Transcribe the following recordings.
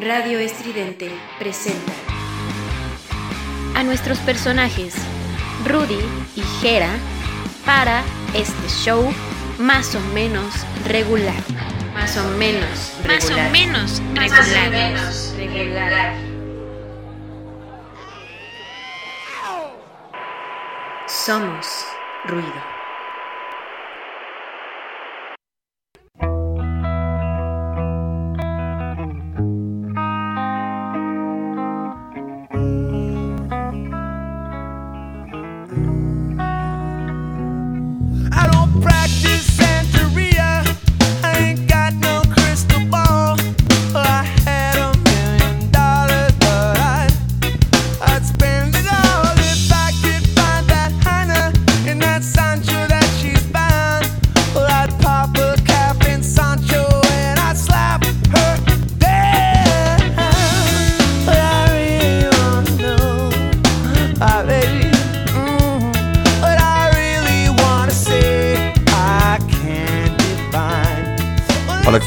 Radio Estridente presenta a nuestros personajes Rudy y Jera para este show más o menos regular. Más o menos regular. Más o menos regular. regular. Somos ruido.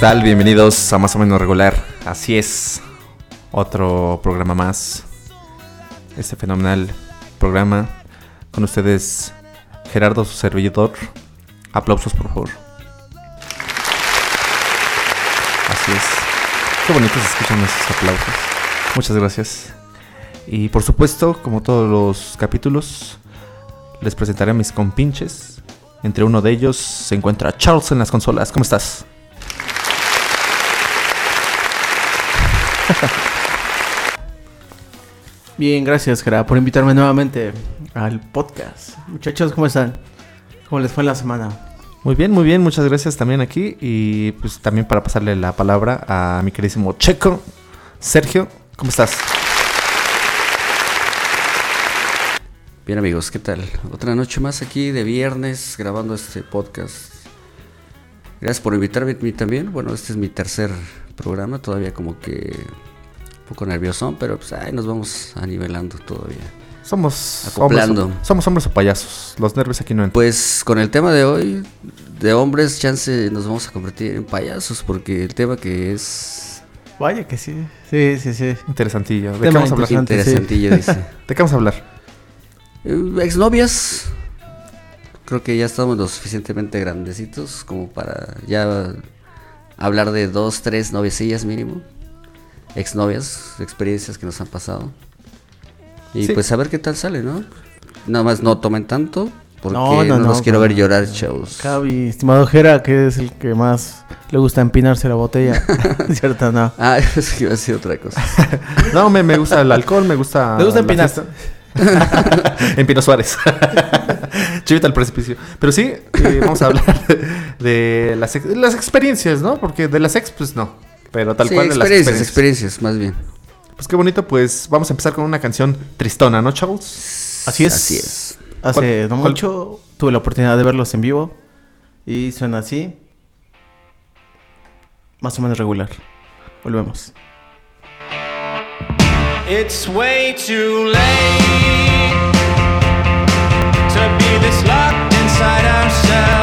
Tal? Bienvenidos a Más o menos regular. Así es, otro programa más. Este fenomenal programa. Con ustedes, Gerardo, su servidor. Aplausos, por favor. Así es. Qué bonitos se escuchan esos aplausos. Muchas gracias. Y por supuesto, como todos los capítulos, les presentaré a mis compinches. Entre uno de ellos se encuentra Charles en las consolas. ¿Cómo estás? Bien, gracias, Jera, por invitarme nuevamente al podcast. Muchachos, ¿cómo están? ¿Cómo les fue la semana? Muy bien, muy bien, muchas gracias también aquí. Y pues también para pasarle la palabra a mi queridísimo Checo. Sergio, ¿cómo estás? Bien amigos, ¿qué tal? Otra noche más aquí de viernes grabando este podcast. Gracias por invitarme a mí también. Bueno, este es mi tercer programa, todavía como que poco nervioso, pero pues ahí nos vamos anivelando todavía. Somos Acoplando. hombres, o- somos hombres o payasos. Los nervios aquí no entran. Pues con el tema de hoy, de hombres, chance nos vamos a convertir en payasos, porque el tema que es Vaya que sí. Sí, sí, sí. Interesantillo. ¿De qué vamos a hablar? sí. interesantillo, dice. ¿De qué vamos a hablar? Eh, exnovias. Creo que ya estamos lo suficientemente grandecitos como para ya hablar de dos, tres noviecillas mínimo. Exnovias, experiencias que nos han pasado. Y Sí. pues a ver qué tal sale, ¿no? Nada más no tomen tanto porque No, no, no, los no, quiero no. ver llorar, chavos. Cabi, estimado Jera, que es el que más le gusta empinarse la botella. ¿Cierto? No. Ah, es que iba a decir otra cosa. No, me, me gusta el alcohol, me gusta. ¿Te gusta empinarse? fiesta. en Pino Suárez. Chivita al precipicio. Pero sí, eh, vamos a hablar de las, ex- las experiencias, ¿no? Porque de las ex, pues no. Pero tal Sí, cual de las experiencias, experiencias. experiencias, más bien. Pues qué bonito, pues vamos a empezar con una canción tristona, ¿no, Charles? Así es. Así es. Hace ¿Cuál- no cuál- mucho tuve la oportunidad de verlos en vivo. Y suena así. Más o menos regular. Volvemos. It's way too late to be this locked inside ourselves.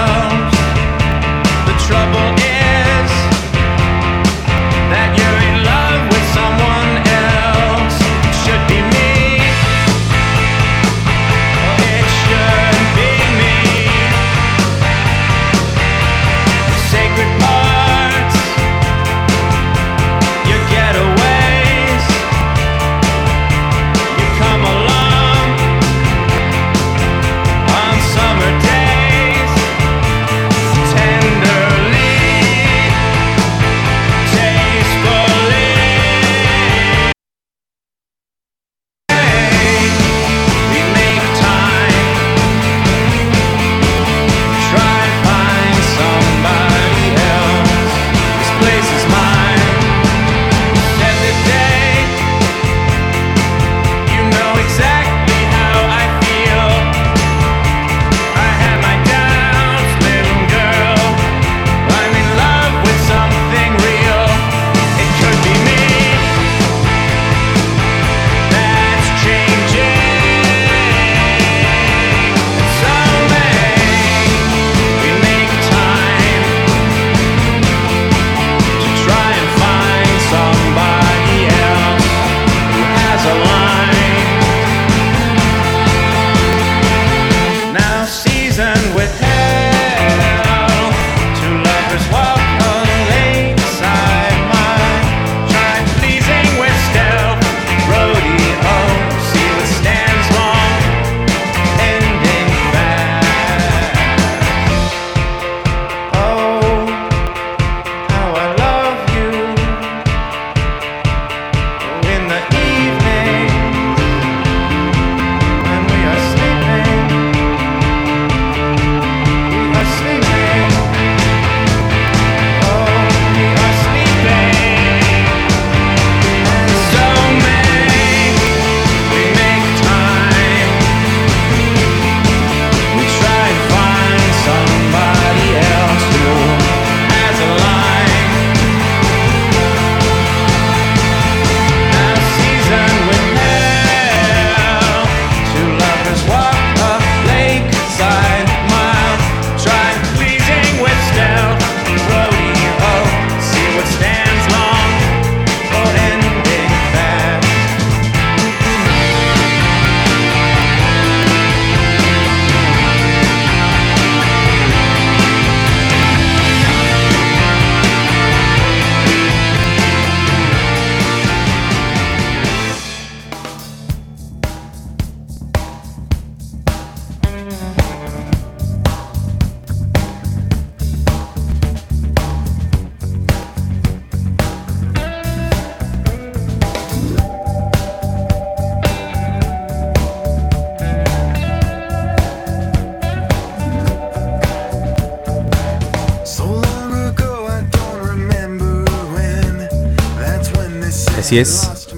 Así es.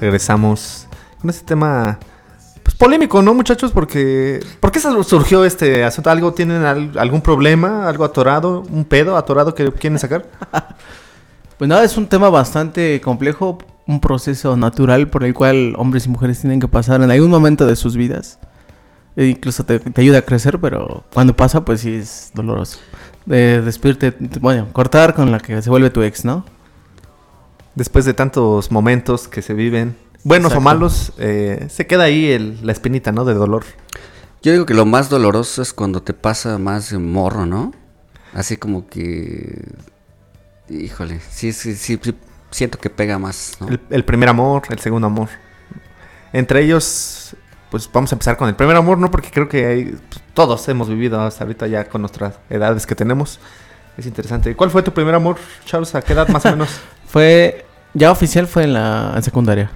Regresamos con este tema pues, polémico, ¿no, muchachos? Porque ¿por qué surgió este asunto? ¿Algo tienen al- algún problema, algo atorado, un pedo atorado que quieren sacar? Pues nada, es un tema bastante complejo, un proceso natural por el cual hombres y mujeres tienen que pasar en algún momento de sus vidas. E incluso te, te ayuda a crecer, pero cuando pasa, pues sí es doloroso. De despedirte, bueno, cortar con la que se vuelve tu ex, ¿no? Después de tantos momentos que se viven, buenos o malos, eh, se queda ahí el- la espinita, ¿no? De dolor. Yo digo que lo más doloroso es cuando te pasa más morro, ¿no? Así como que... Híjole, sí, sí, sí, sí, siento que pega más, ¿no? El, el primer amor, el segundo amor. Entre ellos, pues vamos a empezar con el primer amor, ¿no? Porque creo que hay- pues, todos hemos vivido hasta ahorita ya con nuestras edades que tenemos. Es interesante. ¿Cuál fue tu primer amor, Charles? ¿A qué edad más o menos? Fue, ya oficial fue en la en secundaria.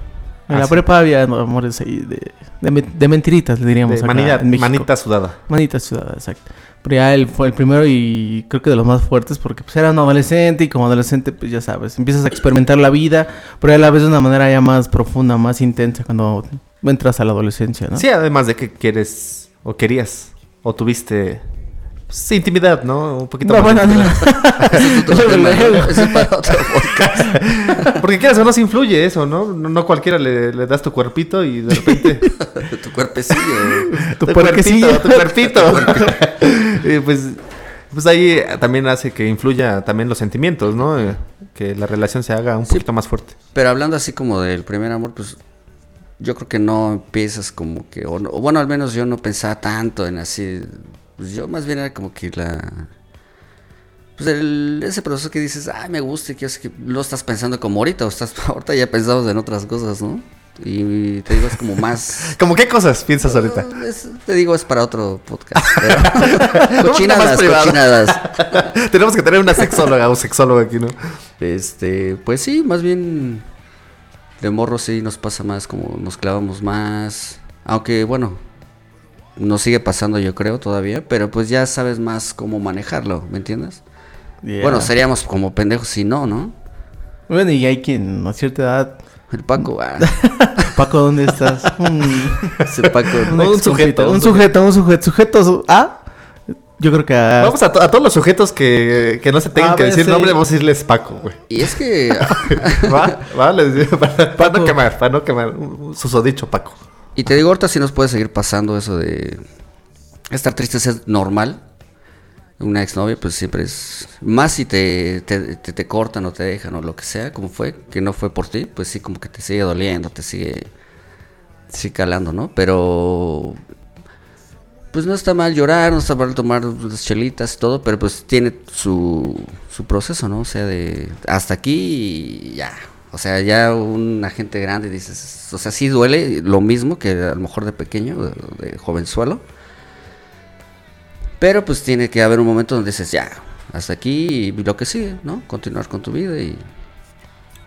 En Ah, la sí. prepa había amores ahí de, de, me- de mentiritas, le diríamos. De acá manita, en México. manita sudada. Manita sudada, exacto. Pero ya él fue el primero y creo que de los más fuertes porque pues era un adolescente y como adolescente pues ya sabes, empiezas a experimentar la vida, pero a la vez de una manera ya más profunda, más intensa cuando entras a la adolescencia, ¿no? Sí, además de que quieres o querías o tuviste pues, intimidad, ¿no? Un poquito No, más. bueno, no. Ese es otro tema, ¿no? Ese es para otro podcast. Porque quieras o no se influye eso, ¿no? No, no cualquiera le, le das tu cuerpito y de repente... tu cuerpecillo. Tu tu cuerpito, tu cuerpito. Y pues, pues ahí también hace que influya también los sentimientos, ¿no? Eh, Que la relación se haga un Sí. poquito más fuerte. Pero hablando así como del primer amor, pues yo creo que no empiezas como que, o, no- o bueno, al menos yo no pensaba tanto en así, pues yo más bien era como que la... Pues el- ese proceso que dices, ay, me gusta y que lo estás pensando como ahorita, o estás ahorita ya pensamos en otras cosas, ¿no? Y te digo, es como más... ¿Cómo qué cosas piensas ahorita? Es- te digo, es para otro podcast. pero- cochinadas, cochinadas. Tenemos que tener una sexóloga o sexólogo aquí, ¿no? Este, pues sí, más bien de morro sí nos pasa más, como nos clavamos más. Aunque bueno, nos sigue pasando yo creo todavía, pero pues ya sabes más cómo manejarlo, ¿me entiendes? Yeah. Bueno, seríamos como pendejos si no, ¿no? Bueno, y hay quien a cierta edad, El Paco, ah, Paco, ¿dónde estás? Un, ese Paco. un Un sujeto, un un sujeto, un sujeto, sujeto A. Yo creo que a, Vamos a, to- a todos los sujetos que, que no se tengan Ah, que decir sí. nombre, vamos a decirles Paco, güey. Y es que ¿Va? ¿Va? Les digo, para, no quemar, para no quemar. Un susodicho Paco. Y te digo, ahorita sí nos puede seguir pasando eso de estar triste es normal. Una exnovia, pues siempre es. Más si te, te, te- te cortan o te dejan o lo que sea, como fue, que no fue por ti, pues sí, como que te sigue doliendo, te sigue. sigue calando, ¿no? Pero. Pues no está mal llorar, no está mal tomar las chelitas y todo, pero pues tiene su, su proceso, ¿no? O sea, de hasta aquí y ya. O sea, ya una gente grande dices, o sea, sí duele lo mismo que a lo mejor de pequeño, de, de jovenzuelo. Pero pues tiene que haber un momento donde dices, ya, hasta aquí y lo que sigue, ¿no? Continuar con tu vida y...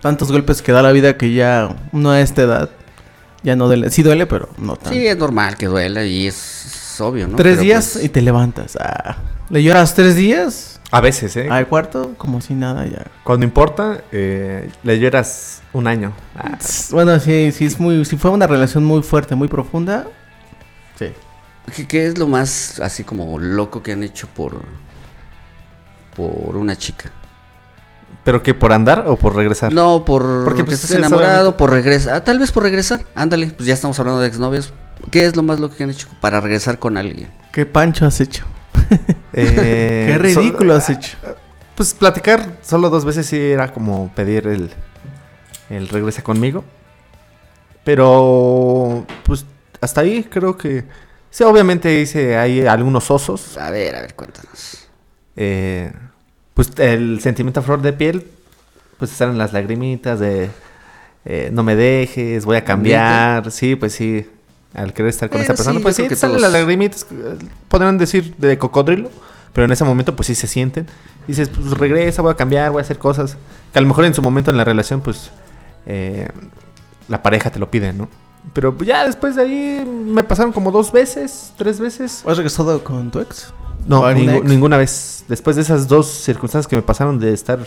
tantos golpes que da la vida que ya uno a esta edad ya no duele. Sí duele, pero no tanto. Sí, es normal que duela y es, es obvio, ¿no? tres Pero, días pues, y te levantas. Ah, ¿Le lloras tres días? A veces, ¿eh? Al cuarto, como si nada ya. Cuando importa, eh, le lloras un año. Ah, Bueno, sí, sí es muy, si fue una relación muy fuerte, muy profunda. Sí. ¿Qué, qué es lo más así como loco que han hecho por... por una chica? ¿Pero qué? ¿Por andar o por regresar? No, por Porque, pues, estás es enamorado, por regresar. Ah, tal vez por regresar. Ándale, pues ya estamos hablando de exnovios. ¿Qué es lo más loco que han hecho para regresar con alguien? ¿Qué pancho has hecho? Eh, Qué ridículo so- has hecho. Pues platicar solo dos veces sí era como pedir el, el regresa conmigo. Pero, pues hasta ahí creo que... Sí, obviamente hice ahí algunos osos. A ver, a ver, cuéntanos. Eh, pues el sentimiento a flor de piel, pues están en las lagrimitas de... eh, no me dejes, voy a cambiar. Sí, pues sí. Al querer estar con Bueno, esa persona, sí, pues sí, que salen todos- las lagrimitas. Podrán decir de cocodrilo, pero en ese momento, pues sí se sienten. Dices, pues regresa, voy a cambiar, voy a hacer cosas. Que a lo mejor en su momento en la relación, pues eh, la pareja te lo pide, ¿no? Pero ya después de ahí me pasaron como dos veces, tres veces. ¿Has regresado con tu ex? No, ninguna vez. Después de esas dos circunstancias que me pasaron de estar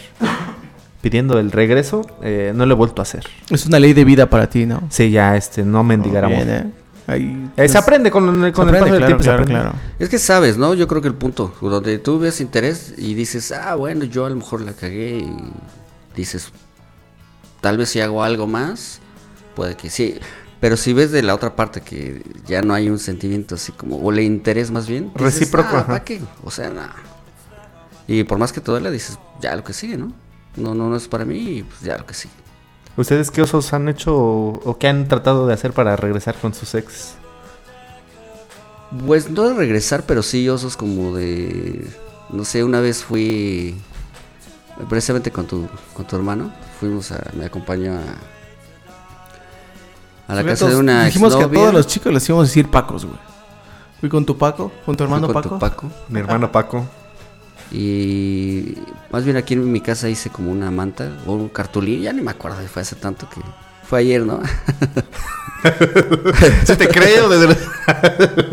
pidiendo el regreso, eh, no lo he vuelto a hacer. Es una ley de vida para ti, ¿no? Sí, ya este, no mendigar amor. Bien, ¿eh? Ahí- Eh, se aprende con, Se con el aprende, paso del claro, tiempo. claro. Es que sabes, ¿no? Yo creo que el punto, donde tú ves interés y dices, ah, bueno, yo a lo mejor la cagué y dices, tal vez si hago algo más, puede que sí. Pero si ves de la otra parte que ya no hay un sentimiento así como, o le interés más bien, dices, Recíproco, ah, ajá. ¿para qué? O sea, nada. Y por más que te duele, dices, ya lo que sigue, ¿no? No, no, no es para mí y pues ya lo que sigue. ¿Ustedes qué osos han hecho o, o qué han tratado de hacer para regresar con sus ex? Pues no de regresar, pero sí osos como de. No sé, una vez fui. Precisamente con tu, con tu hermano. Fuimos a. Me acompañó a. A la casa de una. Dijimos que a todos los chicos les íbamos a decir Pacos, güey. Fui con tu Paco, con tu hermano con Paco. tu Paco. Mi hermano Paco. Y. Más bien aquí en mi casa hice como una manta. O un cartulín. Ya ni me acuerdo. Fue hace tanto que. Fue ayer, ¿no? ¿Se te creo? Desde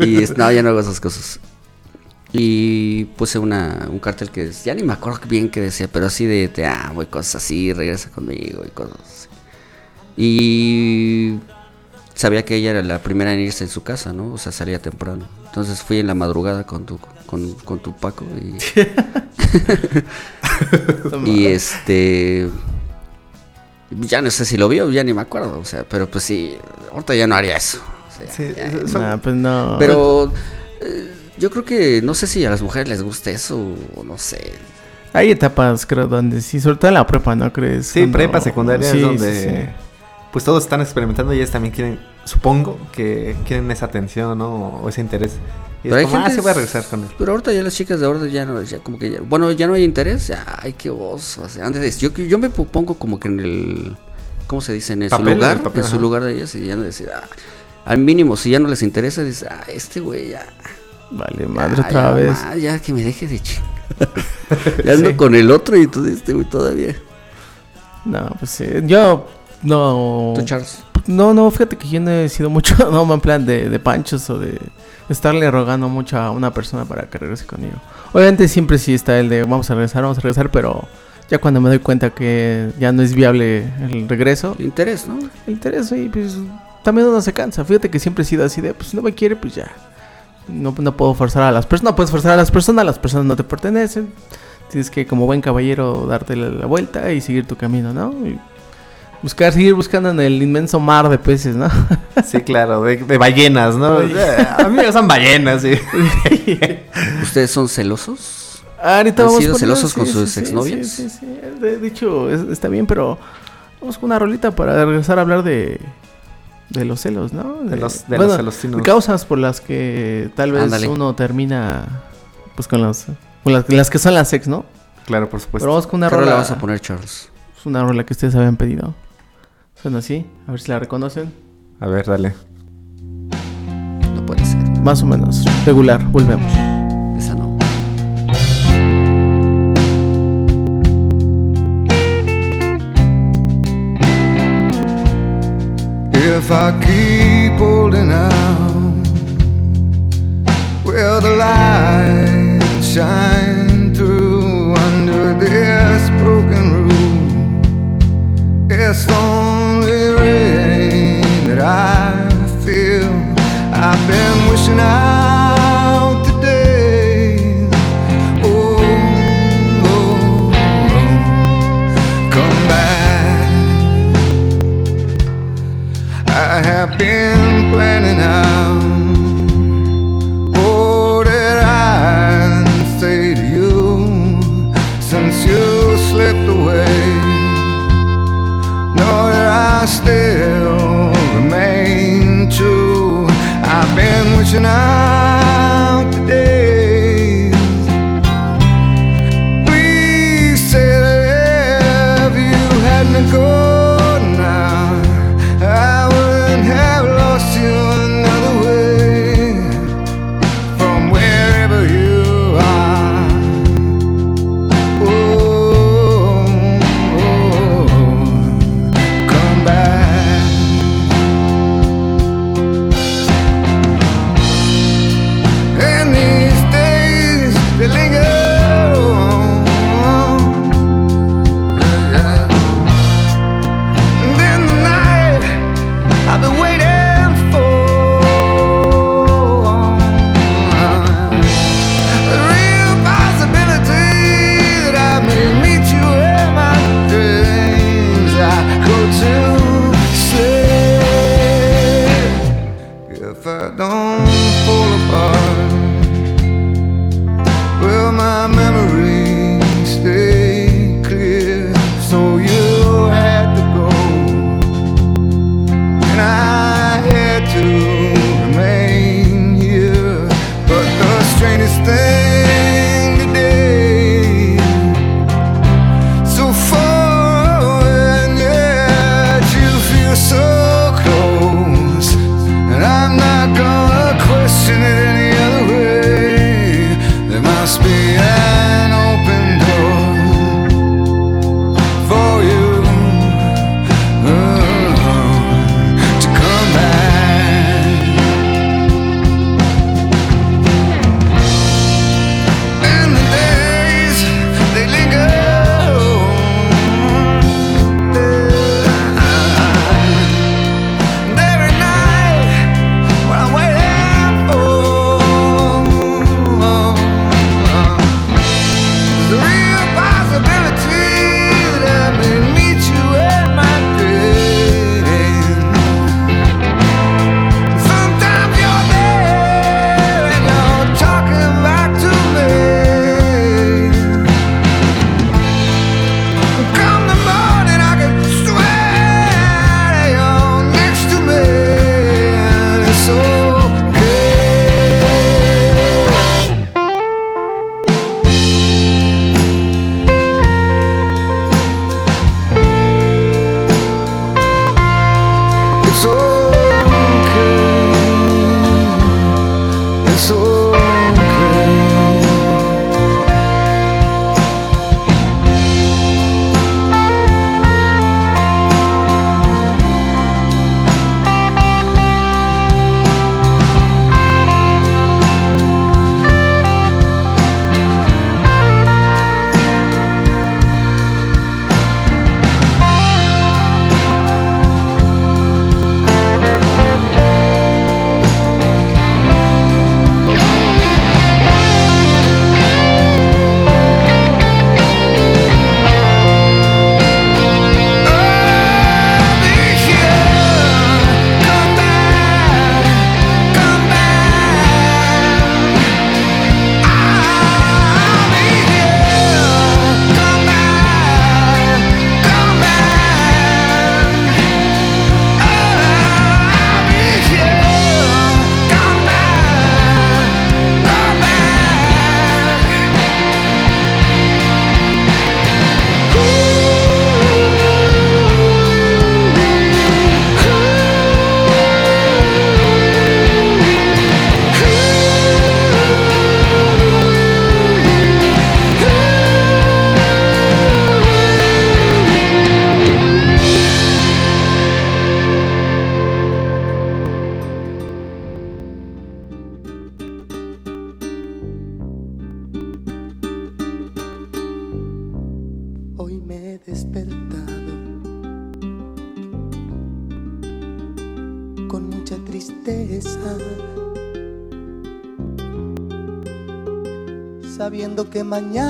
Y es- no, ya no hago esas cosas. Y puse una, un cartel que ya ni me acuerdo bien qué decía, pero así de te amo y cosas así, regresa conmigo y cosas así. Y sabía que ella era la primera en irse en su casa, ¿no? O sea, salía temprano. Entonces fui en la madrugada con tu, con, con tu Paco y, y este... Ya no sé si lo vio, ya ni me acuerdo, o sea, pero pues sí, ahorita ya no haría eso. o sea, Sí, ya- son- Nah, pues no. pero eh, yo creo que no sé si a las mujeres les gusta eso o no sé. Hay etapas, creo, donde sí, sobre todo en la prepa, ¿no crees? Sí, Cuando- prepa, secundaria Sí, es sí, donde sí. Pues todos están experimentando y ellos también quieren, supongo que quieren esa atención ¿no? o ese interés. Y Pero es hay como, ah, sí voy a es- regresar con él. Pero ahorita ya las chicas de ahora ya no, ya como que ya, bueno, ya no hay interés, ya, ay, qué oso. o sea, antes, yo, yo me pongo como que en el, ¿cómo se dice? En el- su lugar, el papel, en su lugar de ellas y ya no decir, ah, al mínimo, si ya no les interesa, dices, ah, este güey ya. Vale, madre, ya, otra ya, vez. ma, ya que me deje de chingar. ya ando con el otro y tú este güey todavía. No, pues sí. Yo no. Tú, Charles. No, no, fíjate que yo no he sido mucho, no, en plan de, de panchos o de estarle rogando mucho a una persona para que regrese conmigo. Obviamente siempre sí está el de vamos a regresar, vamos a regresar, pero ya cuando me doy cuenta que ya no es viable el regreso, El interés, ¿no? el interés y pues también uno se cansa. Fíjate que siempre he sido así de, pues si no me quiere, pues ya. No, no puedo forzar a las personas, no puedes forzar a las personas, las personas no te pertenecen. Tienes que como buen caballero darte la, la vuelta y seguir tu camino, ¿no? Y buscar, seguir buscando en el inmenso mar de peces, ¿no? Sí, claro, de, de ballenas, ¿no? a mí me gustan ballenas, sí. ¿Ustedes son celosos? Ahorita ¿Han vamos sido con celosos una- con sus exnovias? Sí, sí, sí. De, de hecho, es- está bien, pero vamos con una rolita para regresar a hablar de, de los celos, ¿no? De los- de los celosinos. de causas por las que tal vez Ándale. uno termina pues con las, con las, las que son las ex, ¿no? Claro, por supuesto. pero vamos con una ¿Qué rola rola. vas a poner, Charles? Es una rola que ustedes habían pedido. Suena así, a ver si la reconocen. A ver, dale. No puede ser. Más o menos, regular, volvemos. Esa no. If I keep holding out, will the light shine through under this broken roof? It's the been wishing out today. Oh, oh, oh, come back. I have been planning out all that I say to you since you slipped away. Know that I still tonight. Mañana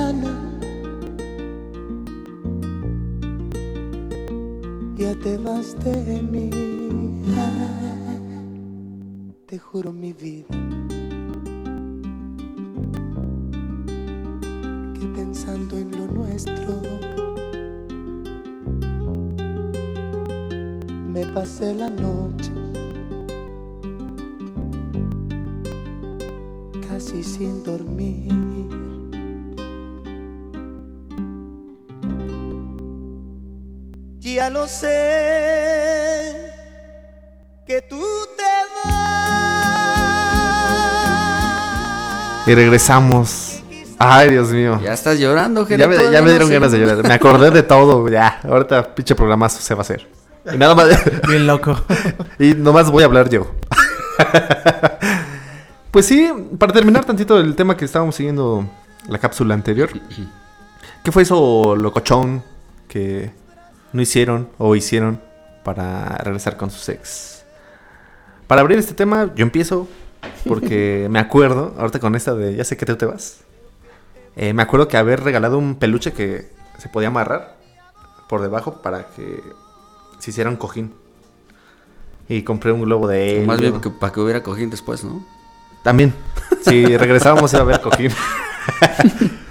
sé que tú te vas. Y regresamos. Ay, Dios mío. Ya estás llorando, Ya Jera, me, todavía ya me no dieron sé. ganas de llorar. Me acordé de todo. Ya, ahorita pinche programazo se va a hacer. Y nada más. Bien loco. y nomás voy a hablar yo. pues sí, para terminar tantito el tema que estábamos siguiendo la cápsula anterior. ¿Qué fue eso locochón que no hicieron o hicieron para regresar con sus ex? Para abrir este tema, yo empiezo porque me acuerdo, ahorita con esta de ya sé que tú te vas. eh, me acuerdo que haber regalado un peluche que se podía amarrar por debajo para que se hiciera un cojín. Y compré un globo de O Más bien que- para que hubiera cojín después, ¿no? También. Si regresábamos iba a haber cojín.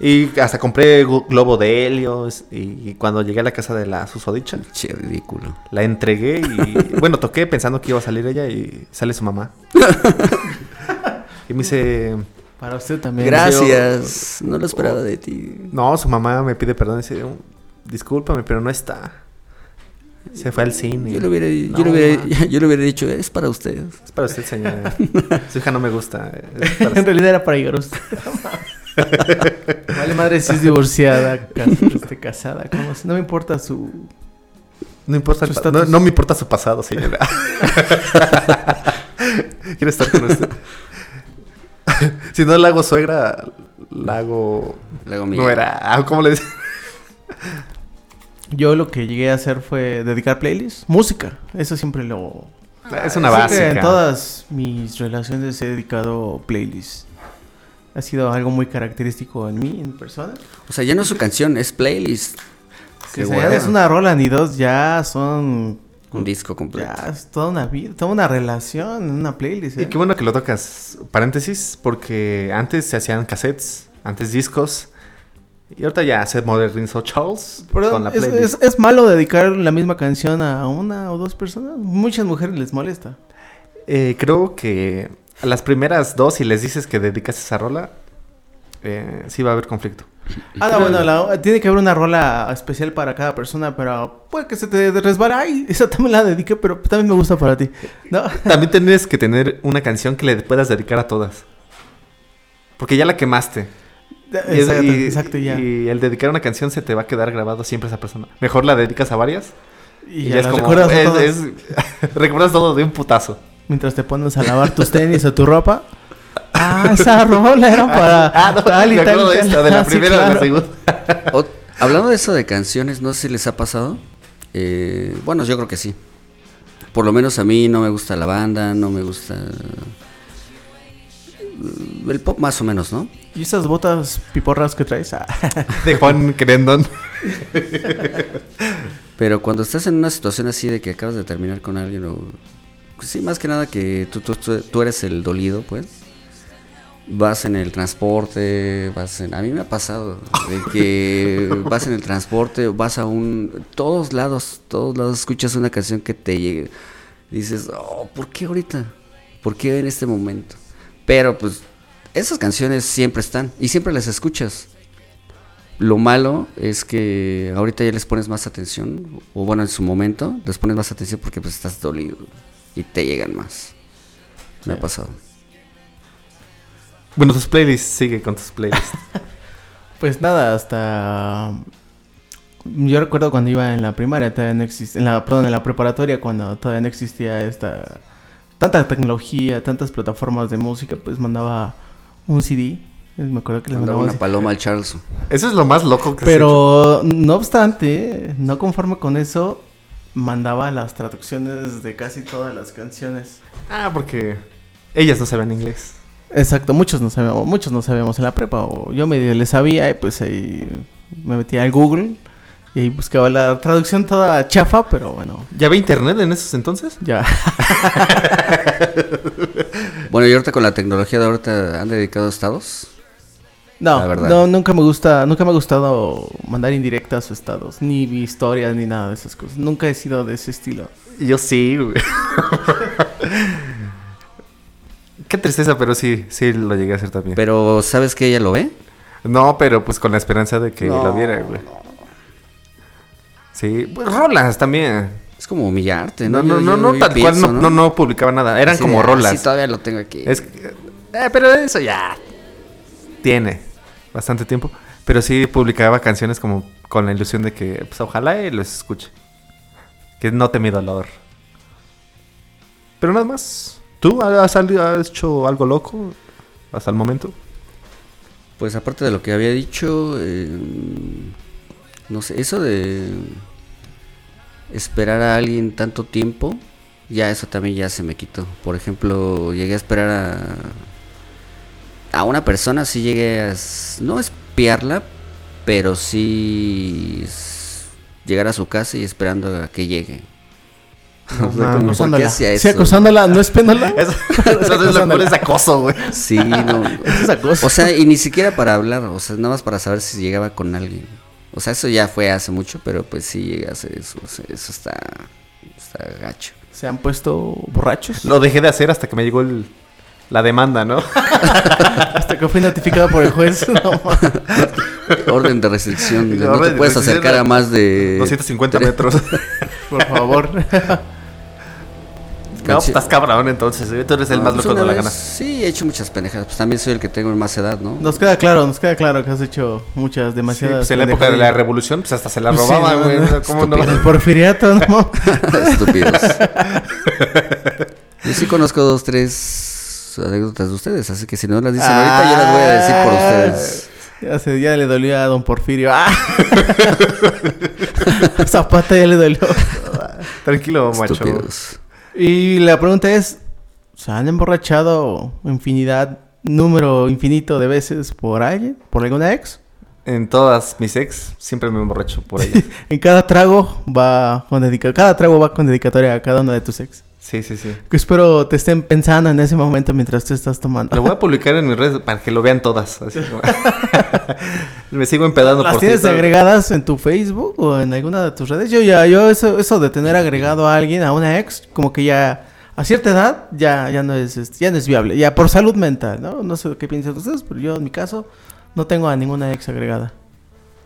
y hasta compré globo de helio. Y, y cuando llegué a la casa de la susodicha, Che, ridículo. la entregué y bueno, toqué pensando que iba a salir ella y sale su mamá. y me dice, Para usted también. Gracias. No lo esperaba de ti. no, su mamá me pide perdón y dice, discúlpame, pero no está. Se fue al cine. Yo le hubiera, yo No, le hubiera, yo le hubiera dicho, es para ustedes. Es para usted, señora. Su hija no me gusta. en realidad era para llegar a usted. Vale, madre, si es divorciada, este, casada, ¿cómo se- No me importa su. No importa, Su no, no me importa su pasado, señora. Quiero estar con usted. si no la hago suegra, la hago Le hago mi- nuera. Ah, ¿Cómo le dicen? Yo lo que llegué a hacer fue dedicar playlists, música. Eso siempre lo. Es una base. En todas mis relaciones he dedicado playlists. Ha sido algo muy característico en mí, en persona. O sea, ya no es su canción, es playlist. Si ya hueva. es una rola ni dos, ya son. Un disco completo. Ya es toda una vida, toda una relación en una playlist. Y ¿eh? qué bueno que lo tocas. Paréntesis, porque antes se hacían cassettes, antes discos. Y ahorita ya se modernizó Charles Pero con la es- es malo dedicar la misma canción a una o dos personas. Muchas mujeres les molesta. Eh, creo que a las primeras dos, si les dices que dedicas esa rola, eh, sí va a haber conflicto. Ah, no, bueno, la- tiene que haber una rola especial para cada persona, pero puede que se te resbala. Ay, esa también la dediqué, pero también me gusta para ti. No, También tienes que tener una canción que le puedas dedicar a todas. Porque ya la quemaste. Y exacto, y, exacto, ya. y el dedicar una canción se te va a quedar grabado siempre esa persona. Mejor la dedicas a varias. Y, ya, las recuerdas es- es- recuerdas todo de un putazo. Mientras te pones a lavar tus tenis o tu ropa. Ah, esa rola era para Ah, no, tal y me tal acuerdo y de tal. esta, de la Ah, sí, primera a la segunda. O- hablando de eso de canciones, no sé si les ha pasado. Eh, bueno, yo creo que sí. Por lo menos a mí no me gusta la banda, no me gusta. mm, El pop más o menos, ¿no? ¿Y esas botas piporras que traes? Ah, De Juan Crendon. Pero cuando estás en una situación así de que acabas de terminar con alguien o... pues sí, más que nada que tú, tú, tú- tú eres el dolido, pues. Vas en el transporte, vas en... A mí me ha pasado de que vas en el transporte, vas a un... Todos lados, todos lados escuchas una canción que te llegue. Dices, oh, ¿por qué ahorita? ¿Por qué en este momento? Pero pues esas canciones siempre están y siempre las escuchas. Lo malo es que ahorita ya les pones más atención, o bueno, en su momento les pones más atención porque pues estás dolido y te llegan más. Me ha pasado. Bueno, tus playlists, sigue con tus playlists. Pues nada, hasta. Yo recuerdo cuando iba en la primaria, todavía no existía. En la, perdón, en la preparatoria, cuando todavía no existía esta. Tanta tecnología, tantas plataformas de música, pues mandaba un CD. Me acuerdo que le Mandaba mandaba un una paloma al Charles. Eso es lo más loco que se. Pero no obstante, no conforme con eso, mandaba las traducciones de casi todas las canciones. Ah, porque ellas no saben inglés. Exacto, muchos no sabíamos, muchos no sabíamos en la prepa, o yo medio le sabía y pues ahí me metía al Google y ahí buscaba la traducción toda chafa, pero bueno, ¿Ya había internet en esos entonces? ya. Bueno, y ahorita con la tecnología de ahorita han dedicado a estados. No, La verdad. no, nunca me gusta, nunca me ha gustado mandar indirectas o estados, ni historias, ni nada de esas cosas. Nunca he sido de ese estilo. Yo sí, güey. Qué tristeza, pero sí, sí lo llegué a hacer también. Pero ¿sabes que ella lo ve? No, pero pues con la esperanza de que No, lo viera, güey. Sí, pues rolas también. Es como humillarte, No, ¿no? no, Yo- no, yo- no, yo tal pienso, cual, no, no, no publicaba nada. Eran como ah, rolas. Sí, todavía lo tengo aquí. Es eh, pero eso ya tiene bastante tiempo. Pero sí publicaba canciones como con la ilusión de que, pues ojalá y los escuche. Que no te mi dolor. Pero nada más. ¿Tú has, has hecho algo loco hasta el momento? Pues aparte de lo que había dicho, eh, no sé, eso de esperar a alguien tanto tiempo, ya eso también ya se me quitó. Por ejemplo, llegué a esperar a, a una persona, sí llegué a, no espiarla, pero sí llegar a su casa y esperando a que llegue. O sea, ¿por qué Acosándola. Sí, no espiándola. Eso, eso es lo peor, es acoso, güey. Sí, no. Eso es acoso. O sea, y ni siquiera para hablar, o sea, nada más para saber si llegaba con alguien. O sea, eso ya fue hace mucho, pero pues sí llega a hacer eso. o sea, eso está, está gacho. Se han puesto borrachos. Lo dejé de hacer hasta que me llegó el- la demanda, ¿no? Hasta que fui notificado por el juez. No, Orden de restricción. no te de puedes acercar a más de... 250 metros. por favor. No, pues estás cabrón entonces. ¿eh? Tú eres el No, más pues loco de la gana. Sí, he hecho muchas pendejadas. Pues también soy el que tengo más edad, ¿no? Nos queda claro, nos queda claro que has hecho muchas, Sí, demasiadas. pues en la época de la revolución, pues hasta se la Pues sí, robaban, no, güey. sea, ¿Cómo no? El porfiriato, ¿no? Estúpidos. Yo sí conozco dos, tres anécdotas de ustedes, así que si no las dicen ahorita, yo las voy a decir por Ah, ustedes. Ya, se, ya le dolió a don Porfirio. ¡Ah! Zapata ya le dolió. Tranquilo, macho. Estúpidos. Y la pregunta es: ¿se han emborrachado infinidad, número infinito de veces por alguien? ¿Por alguna ex? En todas mis ex, siempre me emborracho por ella. En cada trago va con dedica cada trago va con dedicatoria a cada uno de tus ex. Sí, sí, sí. Que espero te estén pensando en ese momento mientras tú estás tomando. Lo voy a publicar en mis redes para que lo vean todas. Así como- me sigo empedando ¿Las por tienes agregadas en tu Facebook o en alguna de tus redes? Yo ya, yo eso, eso de tener agregado a alguien, a una ex, como que ya a cierta edad ya, ya no es, este, ya no es viable. Ya por salud mental, ¿no? No sé qué piensan ustedes, pero yo en mi caso no tengo a ninguna ex agregada.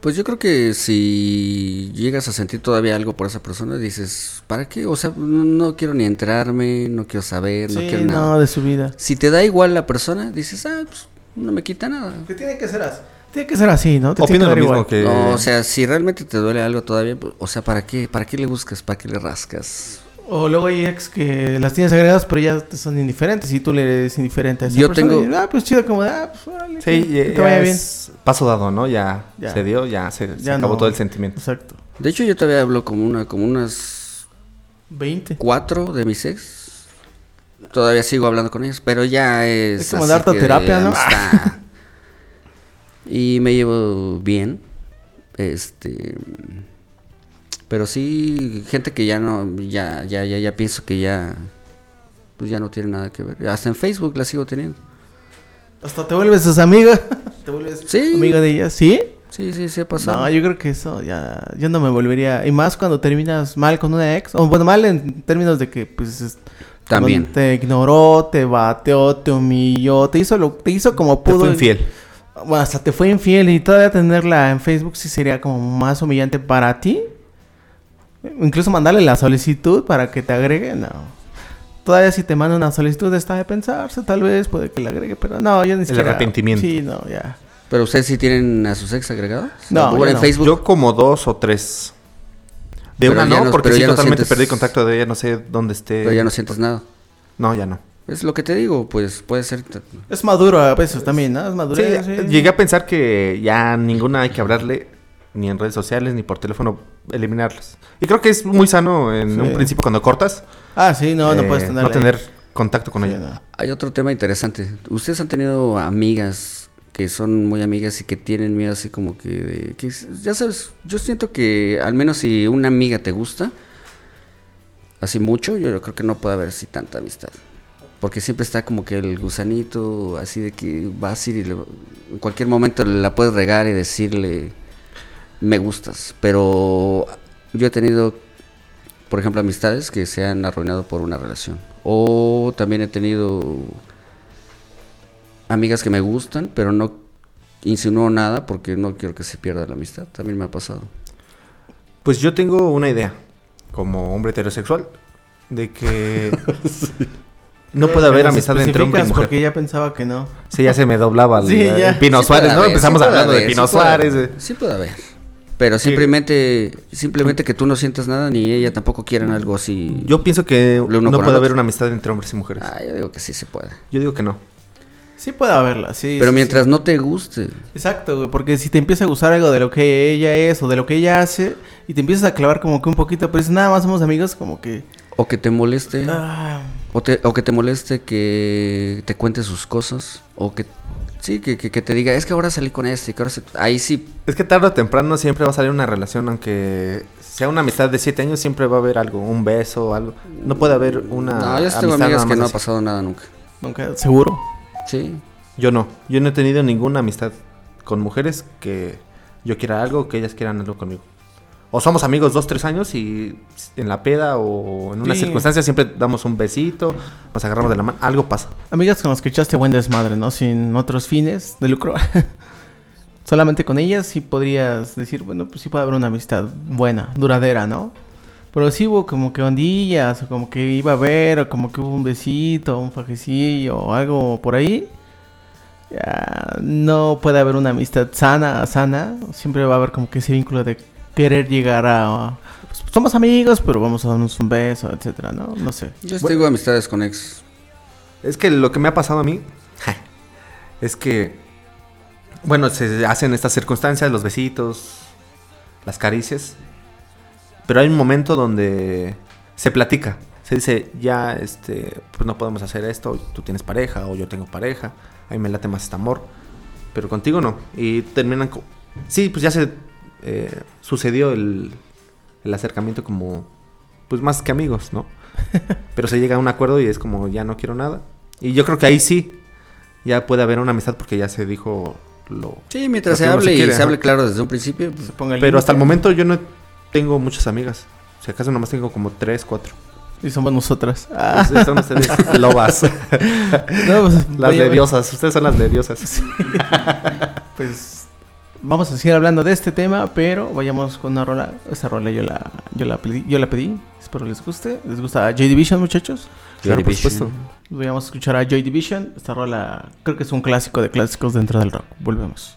Pues yo creo que si llegas a sentir todavía algo por esa persona, dices, ¿para qué? O sea, no, no quiero ni enterarme, no quiero saber, no Sí, quiero no, nada. de su vida. Si te da igual la persona, dices, ah, pues no me quita nada. Que tiene que ser así. Tiene que ser así, ¿no? Te Opino lo mismo igual. que... No, o sea, si realmente te duele algo todavía, pues, o sea, ¿para qué? ¿Para qué le buscas? ¿Para qué le rascas? O luego hay ex que las tienes agregadas, pero ya te son indiferentes y tú le eres indiferente a esa Yo persona tengo- y, ah, pues chido, como, de, ah, pues órale, Sí, que ya, te ya vaya bien. es paso dado, ¿no? Ya, Ya. se dio, ya se, se Ya acabó no. todo el sentimiento. Exacto. De hecho, yo todavía hablo como una, como unas 20. cuatro de mis ex. Todavía sigo hablando con ellos, pero ya es. Es como así darte que de terapia, ¿no? amistad. y me llevo bien. Este. Pero sí, gente que ya no. Ya, ya, ya, ya pienso que ya. Pues ya no tiene nada que ver. Hasta en Facebook la sigo teniendo. Hasta te vuelves sus amiga. te vuelves Sí. amiga de ella. ¿Sí? Sí, sí, sí ha pasado. No, yo creo que eso ya. Yo no me volvería. Y más cuando terminas mal con una ex. O bueno, mal en términos de que, pues. es- También. Te ignoró, te bateó, te humilló, te hizo, lo, te hizo como Te pudo. fue infiel. Bueno, hasta te fue infiel y todavía tenerla en Facebook sí sería como más humillante para ti. Incluso mandarle la solicitud para que te agregue, no. Todavía si te manda una solicitud está de pensarse, tal vez puede que le agregue, pero no, yo ni siquiera. arrepentimiento. Sí, no, ya. Pero ustedes sí tienen a sus ex agregados. No, Bueno, yo en no. Facebook. Yo como dos o tres. De Pero una no, no- porque pero sí no totalmente sientes- perdí contacto de ella, no sé dónde esté. Pero ya no sientes nada. No, ya no. Es lo que te digo, pues puede ser. Es maduro a veces también, ¿no? Es maduro. Sí, llegué a pensar que ya ninguna hay que hablarle, ni en redes sociales, ni por teléfono, eliminarlas. Y creo que es muy sano en Sí. un principio cuando cortas. Ah, sí, no, no eh, puedes tener. no tener contacto con ella. Hay otro tema interesante. ¿Ustedes han tenido amigas que son muy amigas y que tienen miedo así como que, de- que es- ya sabes, yo siento que al menos si una amiga te gusta, así mucho, yo creo que no puede haber así tanta amistad. Porque siempre está como que el gusanito así de que vas a ir y le- en cualquier momento la puedes regar y decirle me gustas. Pero yo he tenido, por ejemplo, amistades que se han arruinado por una relación. O también he tenido amigas que me gustan, pero no insinúo nada porque no quiero que se pierda la amistad. También me ha pasado. Pues yo tengo una idea, como hombre heterosexual, de que no puede haber amistad entre hombre y mujer. Porque ya pensaba que no. Sí, ya se me doblaba el, Sí, el ya. Pino Sí Suárez, ¿no? haber, Empezamos hablando de Pino puede Suárez. Sí puede haber. Pero simplemente, simplemente que tú no sientas nada ni ella tampoco quieran algo así. Yo pienso que no puede haber una amistad entre hombres y mujeres. Ah, yo digo que sí se puede. Yo digo que no. Sí puede haberla, sí. Pero sí, mientras sí. no te guste. Exacto, güey, porque si te empieza a gustar algo de lo que ella es o de lo que ella hace y te empiezas a clavar como que un poquito, pero si nada más somos amigos, como que... O que te moleste. ah, O, te- o que te moleste que te cuente sus cosas. O que sí, que, que- que te diga, es que ahora salí con este. Que ahora se-". Ahí sí. Es que tarde o temprano siempre va a salir una relación, aunque sea una amistad de siete años, siempre va a haber algo, un beso, algo. No puede haber una. no, yo tengo amistad amigas que no ha así. pasado nada nunca. nunca, seguro. Sí. Yo no. Yo no he tenido ninguna amistad con mujeres que yo quiera algo, que ellas quieran algo conmigo. O somos amigos dos, tres años y en la peda o en una Sí. circunstancia siempre damos un besito, nos agarramos de la mano, algo pasa. Amigas con las que echaste buen desmadre, ¿no? Sin otros fines de lucro. Solamente con ellas sí podrías decir, bueno, pues sí puede haber una amistad buena, duradera, ¿no? Pero sí hubo como que ondillas, o como que iba a haber, o como que hubo un besito, un fajecillo, o algo por ahí. Ya, no puede haber una amistad sana, sana. Siempre va a haber como que ese vínculo de querer llegar a... pues, somos amigos, pero vamos a darnos un beso, etcétera, ¿no? No sé. Yo sí tengo amistades con ex. Es que lo que me ha pasado a mí es que, bueno, se hacen estas circunstancias, los besitos, las caricias, pero hay un momento donde se platica, se dice, ya, este, pues no podemos hacer esto, tú tienes pareja o yo tengo pareja, a mí me late más este amor, pero contigo no, y terminan, co- sí, pues ya se eh, sucedió el, el acercamiento como, pues más que amigos, ¿no? Pero se llega a un acuerdo y es como, ya no quiero nada. Y yo creo que ahí sí, ya puede haber una amistad porque ya se dijo lo... Sí, mientras lo se hable y se hable claro desde un principio. pues, Se ponga el Pero hasta el momento yo no tengo muchas amigas. Si acaso nomás tengo como tres, cuatro. Y somos nosotras. Ah, Ustedes son ustedes lobas. no, pues, las oye, lediosas. Ustedes son las lediosas. Pues vamos a seguir hablando de este tema, pero vayamos con una rola. Esta rola yo la, yo la pedí, yo la pedí. Espero les guste. ¿Les gusta Joy Division, muchachos? Claro, por Division. supuesto. Vamos a escuchar a Joy Division. Esta rola creo que es un clásico de clásicos dentro del rock. Volvemos.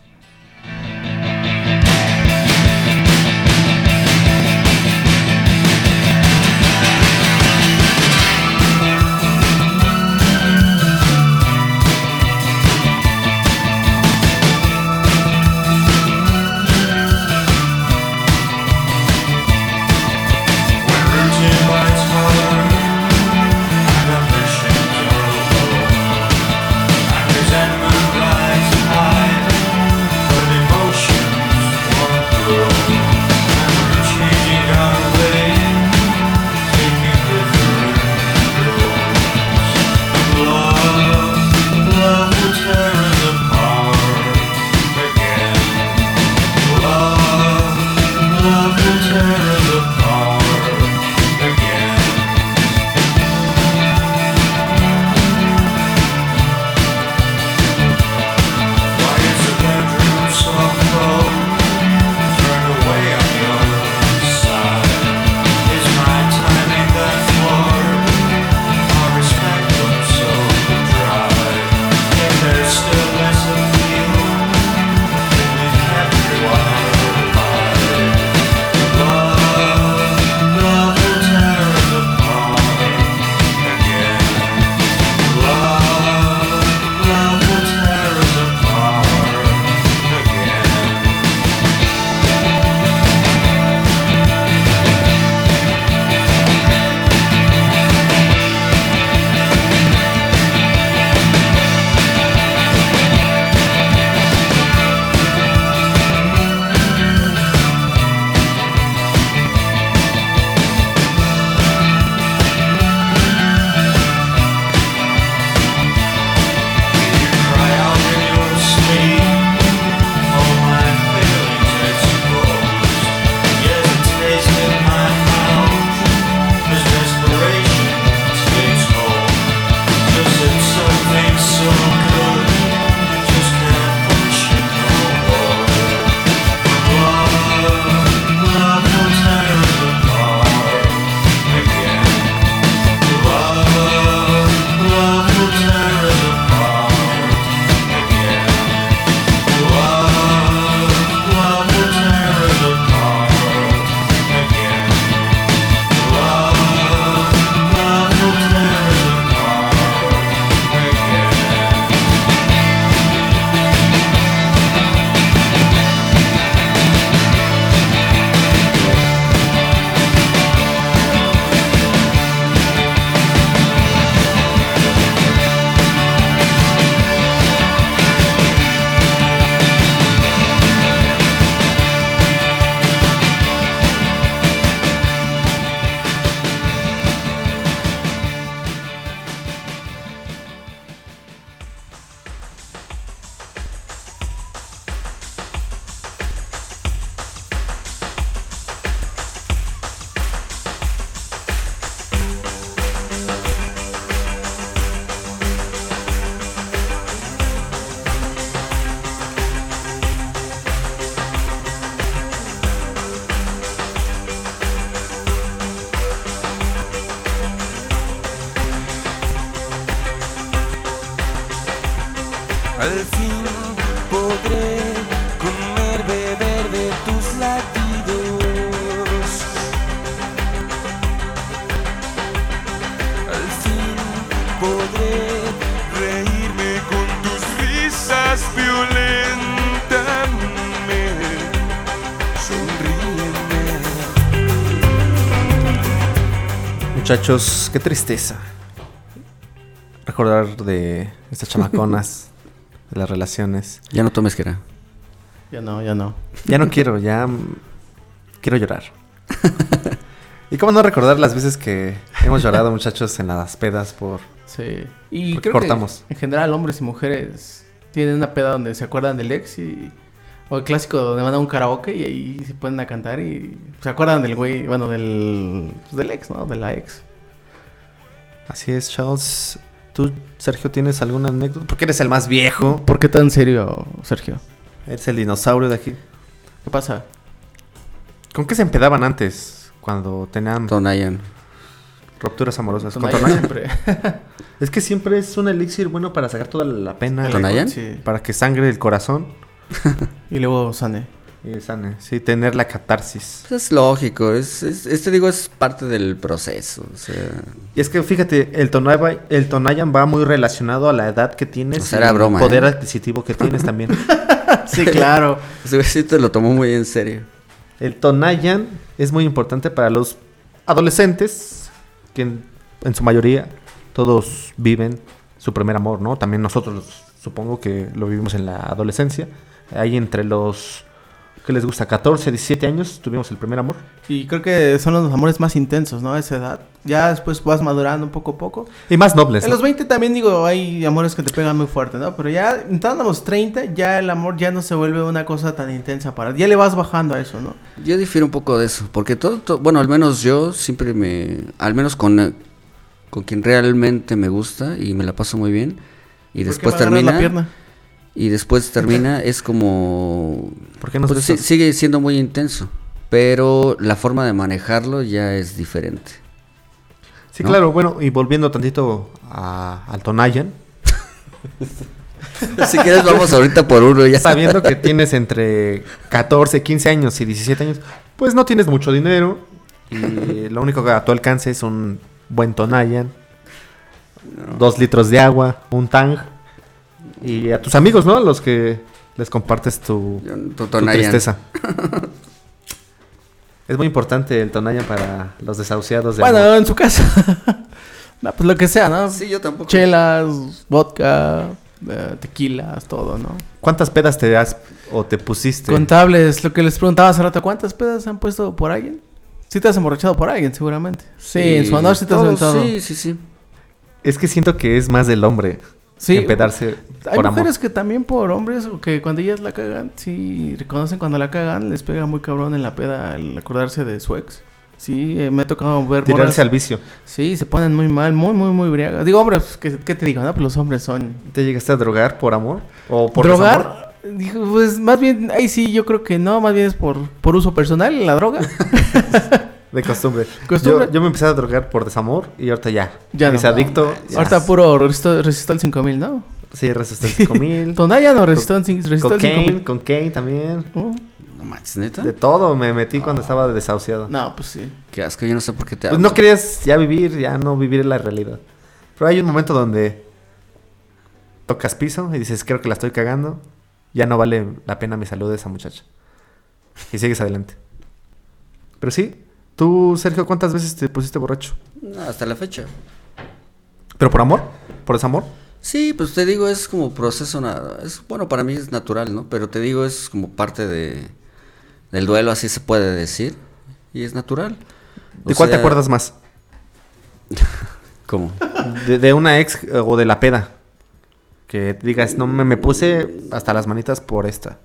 Muchachos, qué tristeza. Recordar de estas chamaconas, de las relaciones. Ya no tomes que era. Ya no, ya no. Ya no quiero, ya quiero llorar. y cómo no recordar las veces que hemos llorado, muchachos, en las pedas por... Sí. Y creo cortamos. que en general hombres y mujeres tienen una peda donde se acuerdan del ex y... O el clásico donde van a un karaoke y ahí se ponen a cantar y se acuerdan del güey, bueno, del, pues, del ex, ¿no? De la ex. Así es, Charles. ¿Tú, Sergio, tienes alguna anécdota? Porque eres el más viejo. ¿Por qué tan serio, Sergio? Eres el dinosaurio de aquí. ¿Qué pasa? ¿Con qué se empedaban antes? Cuando tenían Tonayan. rupturas amorosas. ¿Con Tonaya Tonayan? siempre. Es que siempre es un elixir bueno para sacar toda la pena. ¿Tonayan? Sí. Para que sangre el corazón Y luego sane. y sane. Sí, tener la catarsis. Pues es lógico, es, es- este digo es parte del proceso. O sea, Y es que fíjate, el, Tonaya, el Tonayan va muy relacionado a la edad que tienes. O sea, era y el broma, poder ¿eh? adquisitivo que tienes también. Sí, claro. sí te lo tomó muy en serio. El Tonayan es muy importante para los adolescentes, que en, en su mayoría todos viven su primer amor, ¿no? También nosotros supongo que lo vivimos en la adolescencia. Ahí entre los que les gusta 14, 17 años tuvimos el primer amor. Y creo que son los amores más intensos, ¿no? A esa edad. Ya después vas madurando un poco a poco. Y más nobles. En ¿no? los 20 también digo, hay amores que te pegan muy fuerte, ¿no? Pero ya entrando a los 30, ya el amor ya no se vuelve una cosa tan intensa para... Ya le vas bajando a eso, ¿no? Yo difiero un poco de eso, porque todo, to- bueno, al menos yo siempre me, al menos con, con quien realmente me gusta y me la paso muy bien, y ¿Por qué después me termina, la pierna? Y después termina, es como, ¿Por qué nos pues, sí- sigue siendo muy intenso, pero la forma de manejarlo ya es diferente. Sí, ¿no? claro. Bueno, y volviendo tantito a- al Tonayan. si quieres vamos ahorita por uno ya. Sabiendo que tienes entre 14, 15 años y 17 años, pues no tienes mucho dinero. Y lo único que a tu alcance es un buen Tonayan, dos litros de agua, un tang. Y a tus amigos, ¿no? Los que les compartes tu, Tu tu Tonayan. tristeza. es muy importante el Tonayan para los desahuciados de Bueno, amor. en su casa. no, pues lo que sea, ¿no? Sí, yo tampoco. Chelas, vodka, eh, tequilas, todo, ¿no? ¿Cuántas pedas te das o te pusiste? Contables, lo que les preguntaba hace rato, ¿cuántas pedas han puesto por alguien? Sí te has emborrachado por alguien, seguramente. Sí, en su honor sí te has aventado. Sí, sí, sí. Es que siento que es más del hombre. Sí. Empedarse Hay por mujeres amor. que también por hombres, que cuando ellas la cagan, sí reconocen cuando la cagan, les pega muy cabrón en la peda el acordarse de su ex. Sí, eh, me ha tocado ver morras- Tirarse al vicio. Sí, se ponen muy mal, muy, muy, muy briagas. Digo, hombres, pues, ¿qué, qué te digo? No, pues los hombres son... ¿Te llegaste a drogar por amor? ¿O por? ¿Drogar? Dijo, pues más bien, ahí sí, yo creo que no, más bien es por, por uso personal, la droga. De costumbre. Costumbre. Yo, yo me empecé a drogar por desamor y ahorita ya. Ya no. adicto. ya. Ahorita puro resistol, resistol 5000, ¿no? Sí, resistol 5000. Tonaya no, resistol Cocaine, 5000. con Kane también. Uh, No manches, neta. De todo me metí cuando estaba desahuciado. no, pues sí. Qué asco, yo no sé por qué te Pues no querías ya vivir, ya no vivir la realidad. Pero hay un momento donde tocas piso y dices, creo que la estoy cagando. Ya no vale la pena mi salud de esa muchacha. Y sigues adelante. Pero sí, tú, Sergio, ¿cuántas veces te pusiste borracho? No, hasta la fecha. ¿Pero por amor? ¿Por desamor? Sí, pues te digo, es como proceso, nada. Es, bueno, para mí es natural, ¿no? Pero te digo, es como parte de, del duelo, así se puede decir. Y es natural. O ¿De cuál te acuerdas más? ¿Cómo? De, de una ex eh, o de la peda. Que digas, no me, me puse hasta las manitas por esta.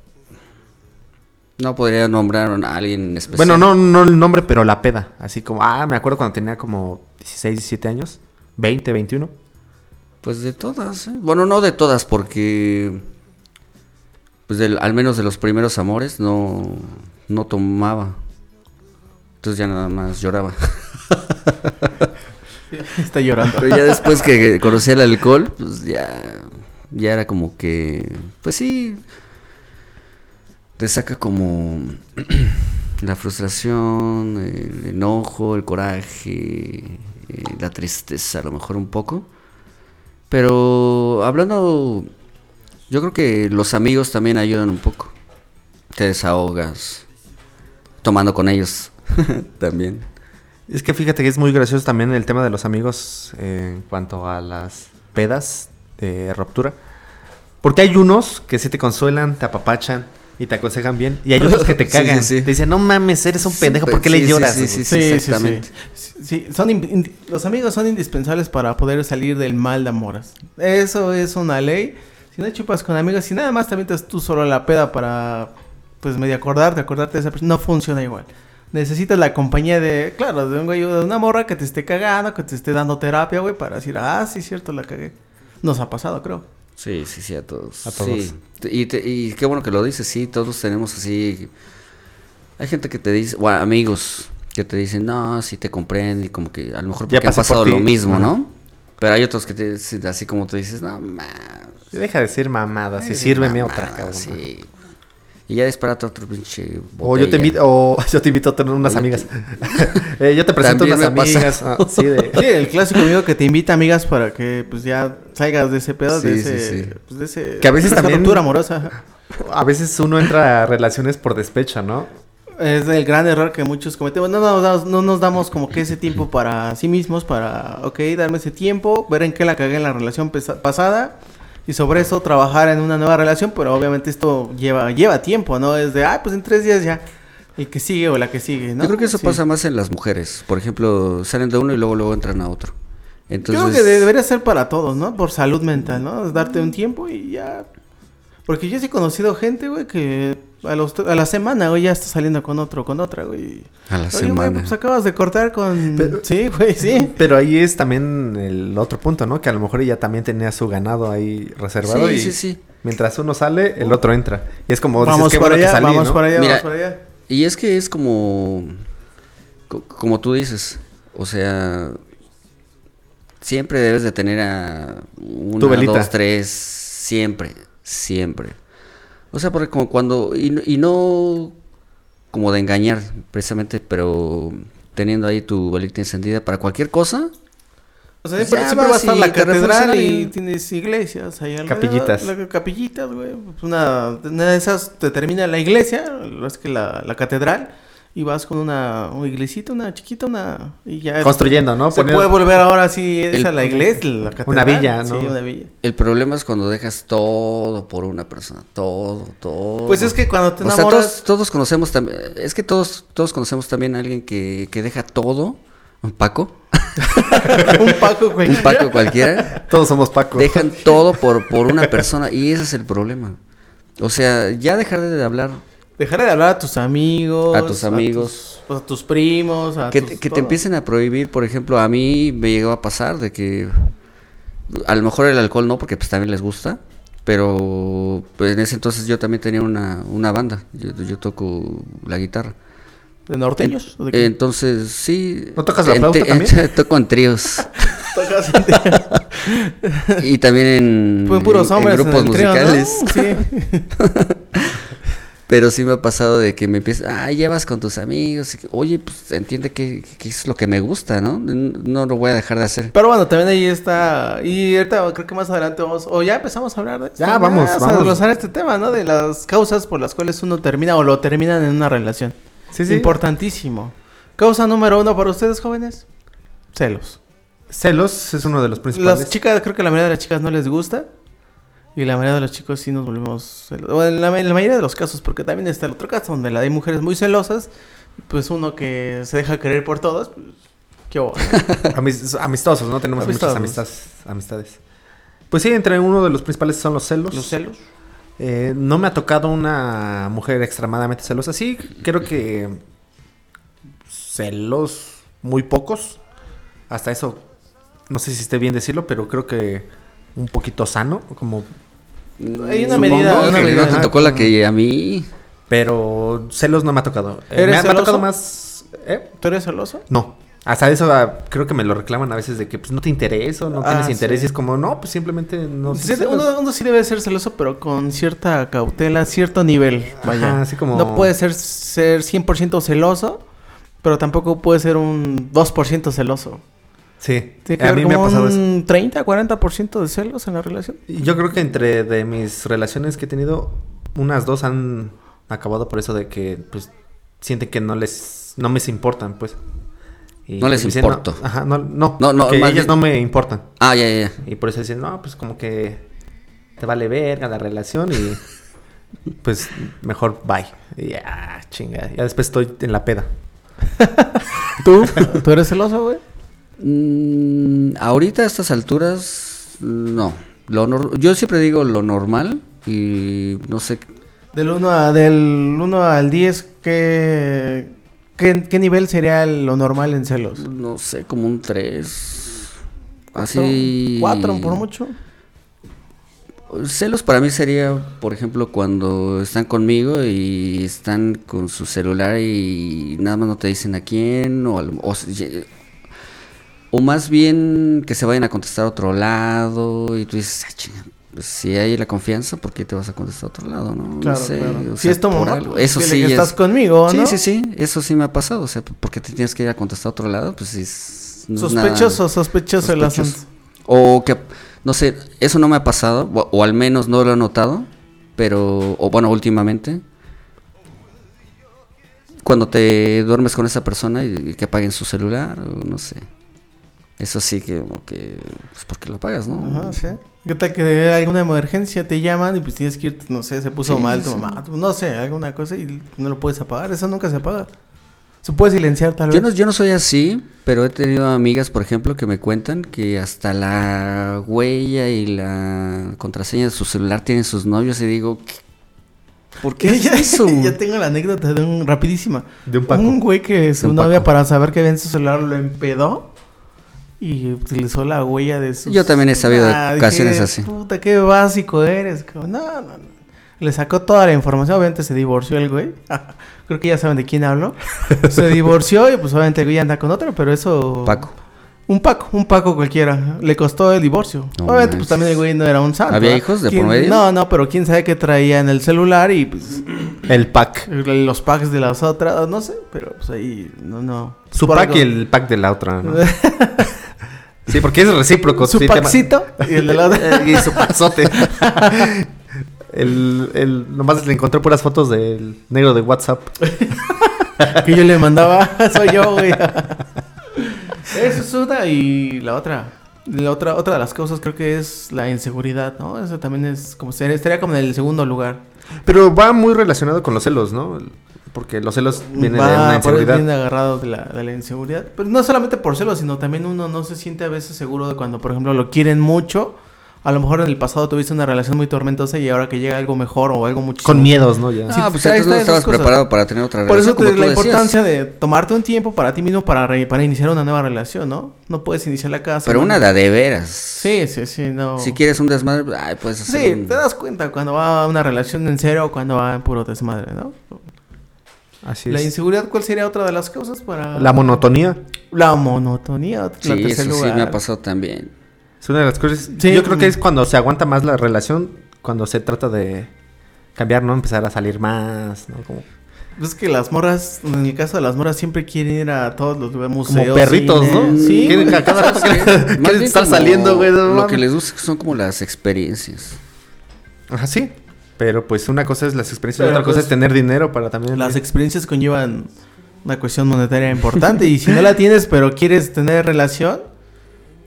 No podría nombrar a alguien en especial. Bueno, no, no el nombre, pero la peda. Así como, ah, me acuerdo cuando tenía como 16, 17 años. 20, 21. Pues de todas, ¿eh? Bueno, no de todas, porque. Pues del, al menos de los primeros amores no, no tomaba. Entonces ya nada más lloraba. Está llorando. Pero ya después que conocí el alcohol, pues ya Ya era como que, pues sí, te saca como la frustración, el enojo, el coraje, eh, la tristeza, a lo mejor un poco. Pero hablando, yo creo que los amigos también ayudan un poco. Te desahogas, tomando con ellos también. Es que fíjate que es muy gracioso también el tema de los amigos eh, en cuanto a las pedas de ruptura. Porque hay unos que sí te consuelan, te apapachan y te aconsejan bien. Y hay otros que te cagan. sí, sí. Te dicen, no mames, eres un pendejo, ¿por qué Sí, le lloras? sí, güey?" sí, sí. exactamente. Sí, Sí, son los amigos son indispensables para poder salir del mal de amoras. Eso es una ley. Si no chupas con amigos, si nada más también estás tú solo la peda para, pues, medio acordarte, acordarte de esa persona, no funciona igual. Necesitas la compañía de, claro, de un güey de una morra que te esté cagando, que te esté dando terapia, güey, para decir, ah, sí, cierto, la cagué. Nos ha pasado, creo. Sí, sí, sí, a todos. A todos. Sí. Y, te- y qué bueno que lo dices, sí, todos tenemos así. Hay gente que te dice, o amigos que te dicen, no, sí te comprendo, y como que a lo mejor Ya porque pasé por pasado lo mismo. ¿no? Pero hay otros que te dicen, así como tú dices, no, ma, Deja de decir mamadas y sírveme otra, cabrón. Sí. Y ya disparate otro pinche. O yo te invito, o yo te invito a tener unas amigas. Eh, yo te presento También unas amigas. ah, sí, de- Sí, el clásico amigo que te invita amigas para que, pues, ya salgas de ese pedo, de Sí, ese, sí. pues, de ese... Que a veces también- ruptura amorosa. a veces uno entra a relaciones por despecho, ¿no? Es el gran error que muchos cometemos. No nos, damos, no nos damos como que ese tiempo para sí mismos, para, ok, darme ese tiempo, ver en qué la cagué en la relación pasada y sobre eso trabajar en una nueva relación, pero obviamente esto lleva, lleva tiempo, ¿no? Es de, ah, pues en tres días ya, el que sigue o la que sigue, ¿no? Yo creo que eso Sí. pasa más en las mujeres. Por ejemplo, salen de uno y luego luego entran a otro. Entonces, Creo que de- debería ser para todos, ¿no? Por salud mental, ¿no? Darte un tiempo y ya. Porque yo sí he conocido gente, güey, que a, los, a la semana, güey, ya está saliendo con otro, con otra, güey. a la Oye, güey, semana. pues acabas de cortar con... Pero- Sí, güey, sí. Pero ahí es también el otro punto, ¿no? Que a lo mejor ella también tenía su ganado ahí reservado. Sí, y sí, sí. Mientras uno sale, el otro entra. Y es como, dices, Vamos qué para bueno que allá, salí, vamos ¿no? para allá, Mira, vamos para allá. Y es que es como, co- como tú dices, o sea, siempre debes de tener a una, velita. dos, tres, siempre, siempre. O sea, porque como cuando, y, no- y no como de engañar precisamente, pero teniendo ahí tu velita encendida para cualquier cosa. O sea, Pues siempre, va a estar la te catedral y tienes iglesias ahí. Capillitas. La- capillitas, güey. Pues una, una de esas te termina la iglesia, es que la, la catedral, y vas con una, una iglesita, una chiquita, una... Y ya Construyendo, ¿no? Se Poniendo- puede volver ahora sí esa El- la iglesia, la catedral. Una villa, ¿no? Sí, una villa. El problema es cuando dejas todo por una persona, todo, todo. Pues es que cuando te O sea, enamoras... todos, todos conocemos también, es que todos, todos conocemos también a alguien que, que deja todo, un Paco, un Paco, güey. un Paco cualquiera, Todos somos Paco. dejan todo por, por una persona y ese es el problema. O sea, ya dejar de hablar, Dejar de hablar a tus amigos. A tus amigos. tus- A tus, primos. A que, tus- que te empiecen a prohibir, por ejemplo, a mí me llegó a pasar de que a lo mejor el alcohol no, porque pues también les gusta, pero pues, en ese entonces yo también tenía una, una banda, yo, yo toco la guitarra. ¿De norteños? ¿O de? Entonces, sí. ¿No tocas la en- flauta te- también? Toco en tríos. Tocas y también en, Fue puros en- en hombres en grupos el trío, ¿no? musicales. Sí. Pero sí me ha pasado de que me empiezan, ah, llevas con tus amigos. y que, Oye, pues entiende que, que es lo que me gusta, ¿no? No lo voy a dejar de hacer. Pero bueno, también ahí está. Y ahorita creo que más adelante vamos. O ya empezamos a hablar de esto, Ya, ¿no? vamos, a vamos. desglosar este tema, ¿no? De las causas por las cuales uno termina o lo terminan en una relación. Sí, sí. Importantísimo. Causa número uno para ustedes, jóvenes: celos. Celos es uno de los principales. Las chicas, creo que la mayoría de las chicas no les gusta. Y la mayoría de los chicos sí nos volvemos celos. O en la, en la mayoría de los casos, porque también está el otro caso donde la hay mujeres muy celosas. Pues uno que se deja querer por todos. Pues, ¿Qué amistosos, ¿no? Tenemos Amistosos. muchas amistades, amistades. Pues sí, entre uno de los principales son los celos. Los celos. Eh, no me ha tocado una mujer extremadamente celosa. Sí, creo que celos muy pocos. Hasta eso, no sé si esté bien decirlo, pero creo que un poquito sano, como Hay una Supongo medida, una medida. no te tocó la que a mí. pero celos no me ha tocado. Eh, ¿Eres me, ha, me ha celoso? tocado más ¿eh? ¿Tú eres celoso? No. Hasta eso ah, creo que me lo reclaman a veces de que pues no te interesa, no Ah, tienes interés sí. y es como, no, pues simplemente no Sí, celos". uno, uno sí debe ser celoso, pero con cierta cautela, cierto nivel. Vaya. Ajá, así como- No puede ser, ser 100% celoso, pero tampoco puede ser un 2% celoso. Sí, Tiene que a haber mí me ha pasado eso. un 30, 40% de celos en la relación. Yo creo que entre de mis relaciones que he tenido, unas dos han acabado por eso de que pues sienten que no les no me importan, pues. Y No les dicen, importo. ajá, no, no, No, no, ellas bien- no me importan. Ah, ya, ya, ya. Y por eso dicen, no, pues como que te vale verga la relación y pues mejor bye. Y ya, chinga. Ya después estoy en la peda. ¿Tú? ¿Tú eres celoso, güey? Mm, ahorita a estas alturas, no. Lo nor- yo siempre digo lo normal y no sé. Del 1 a, del 1 al 10, ¿qué, qué, qué nivel sería lo normal en celos? No sé, como un 3. Así. 4 por mucho. Celos para mí sería, por ejemplo, cuando están conmigo y están con su celular y nada más no te dicen a quién, o, o, o más bien que se vayan a contestar a otro lado y tú dices, "Ah, chinga, pues, si hay la confianza, ¿por qué te vas a contestar a otro lado? No, No sé, claro. o Si es tu mamá, pues, Eso sí es- estás conmigo, Sí, ¿no? sí, sí, eso sí me ha pasado, o sea, porque te tienes que ir a contestar a otro lado, pues sí. es- no es Sospechoso, sospechoso el sospechoso. asunto. O que, no sé, eso no me ha pasado, o, o al menos no lo he notado, pero, o bueno, últimamente. Cuando te duermes con esa persona y, y que apaguen su celular, o no sé. Eso sí que, como que, pues porque lo apagas, ¿no? Ajá, sí. ¿Qué tal que de alguna emergencia te llaman y pues tienes que ir, no sé, se puso Sí, mal tu sí. mamá, no sé, alguna cosa y no lo puedes apagar? Eso nunca se apaga. Se puede silenciar tal Yo vez. no, yo no soy así, pero he tenido amigas, por ejemplo, que me cuentan que hasta la huella y la contraseña de su celular tienen sus novios y digo, ¿qué? ¿por qué ya, es eso? ya tengo la anécdota de un rapidísima. De un Paco. Un güey que su un novia Paco. para saber que ven su celular lo empedó y utilizó la huella de su Yo también he sabido de ocasiones así. Puta, qué básico eres. cabrón". No, no, no. Le sacó toda la información, obviamente se divorció el güey. Creo que ya saben de quién hablo. Se divorció y pues obviamente el güey anda con otro, pero eso Paco. Un Paco, un Paco cualquiera. Le costó el divorcio. No Obviamente, manches. pues también el güey no era un santo. ¿Había ¿verdad? hijos de ¿Quién- por medio? No, no, pero quién sabe qué traía en el celular y pues El pack. los packs de las otras, no sé, pero pues ahí no, no. Su Por pack algo- y el pack de la otra. ¿no? sí, porque es recíproco. Su sí, y el de la otra. y su paxote. el, el, nomás le encontré puras fotos del negro de WhatsApp. que yo le mandaba, soy yo, güey. Eso es una y la otra. La otra, otra de las cosas creo que es la inseguridad, ¿no? Eso también es como estaría como en el segundo lugar. Pero va muy relacionado con los celos, ¿no? Porque los celos vienen de una inseguridad. viene agarrado de la, de la inseguridad. Pero no solamente por celos, sino también uno no se siente a veces seguro de cuando, por ejemplo, lo quieren mucho. A lo mejor en el pasado tuviste una relación muy tormentosa y ahora que llega algo mejor o algo muchísimo Con miedos, ¿no? Ya. Sí, Ah, pues ahí antes no está esas estabas cosas. preparado para tener otra Por eso relación. como te- tú la decías. importancia de tomarte un tiempo para ti mismo para, re- para iniciar una nueva relación, ¿no? No puedes iniciar la casa. Pero una de veras. Sí, sí, sí, no. Si quieres un desmadre, ay, puedes hacer Sí, un- te das cuenta cuando va una relación en serio o cuando va en puro desmadre, ¿no? Así La inseguridad, ¿cuál sería otra de las causas para...? La monotonía La monotonía. la Sí, tercer eso sí me ha pasado también. es una de las cosas. Sí. Yo creo que es cuando se aguanta más la relación, cuando se trata de cambiar, ¿no? Empezar a salir más, ¿no? Como, Es que las morras, en el caso de las morras, siempre quieren ir a todos los museos. como perritos, cine. ¿no? Sí. Quieren a cada rato quieren estar saliendo, güey. Lo que les gusta son como las experiencias. Ajá, sí. Pero pues una cosa es las experiencias y Pero, otra cosa pues, es tener dinero para también. Las experiencias conllevan una cuestión monetaria importante y si no la tienes pero quieres tener relación,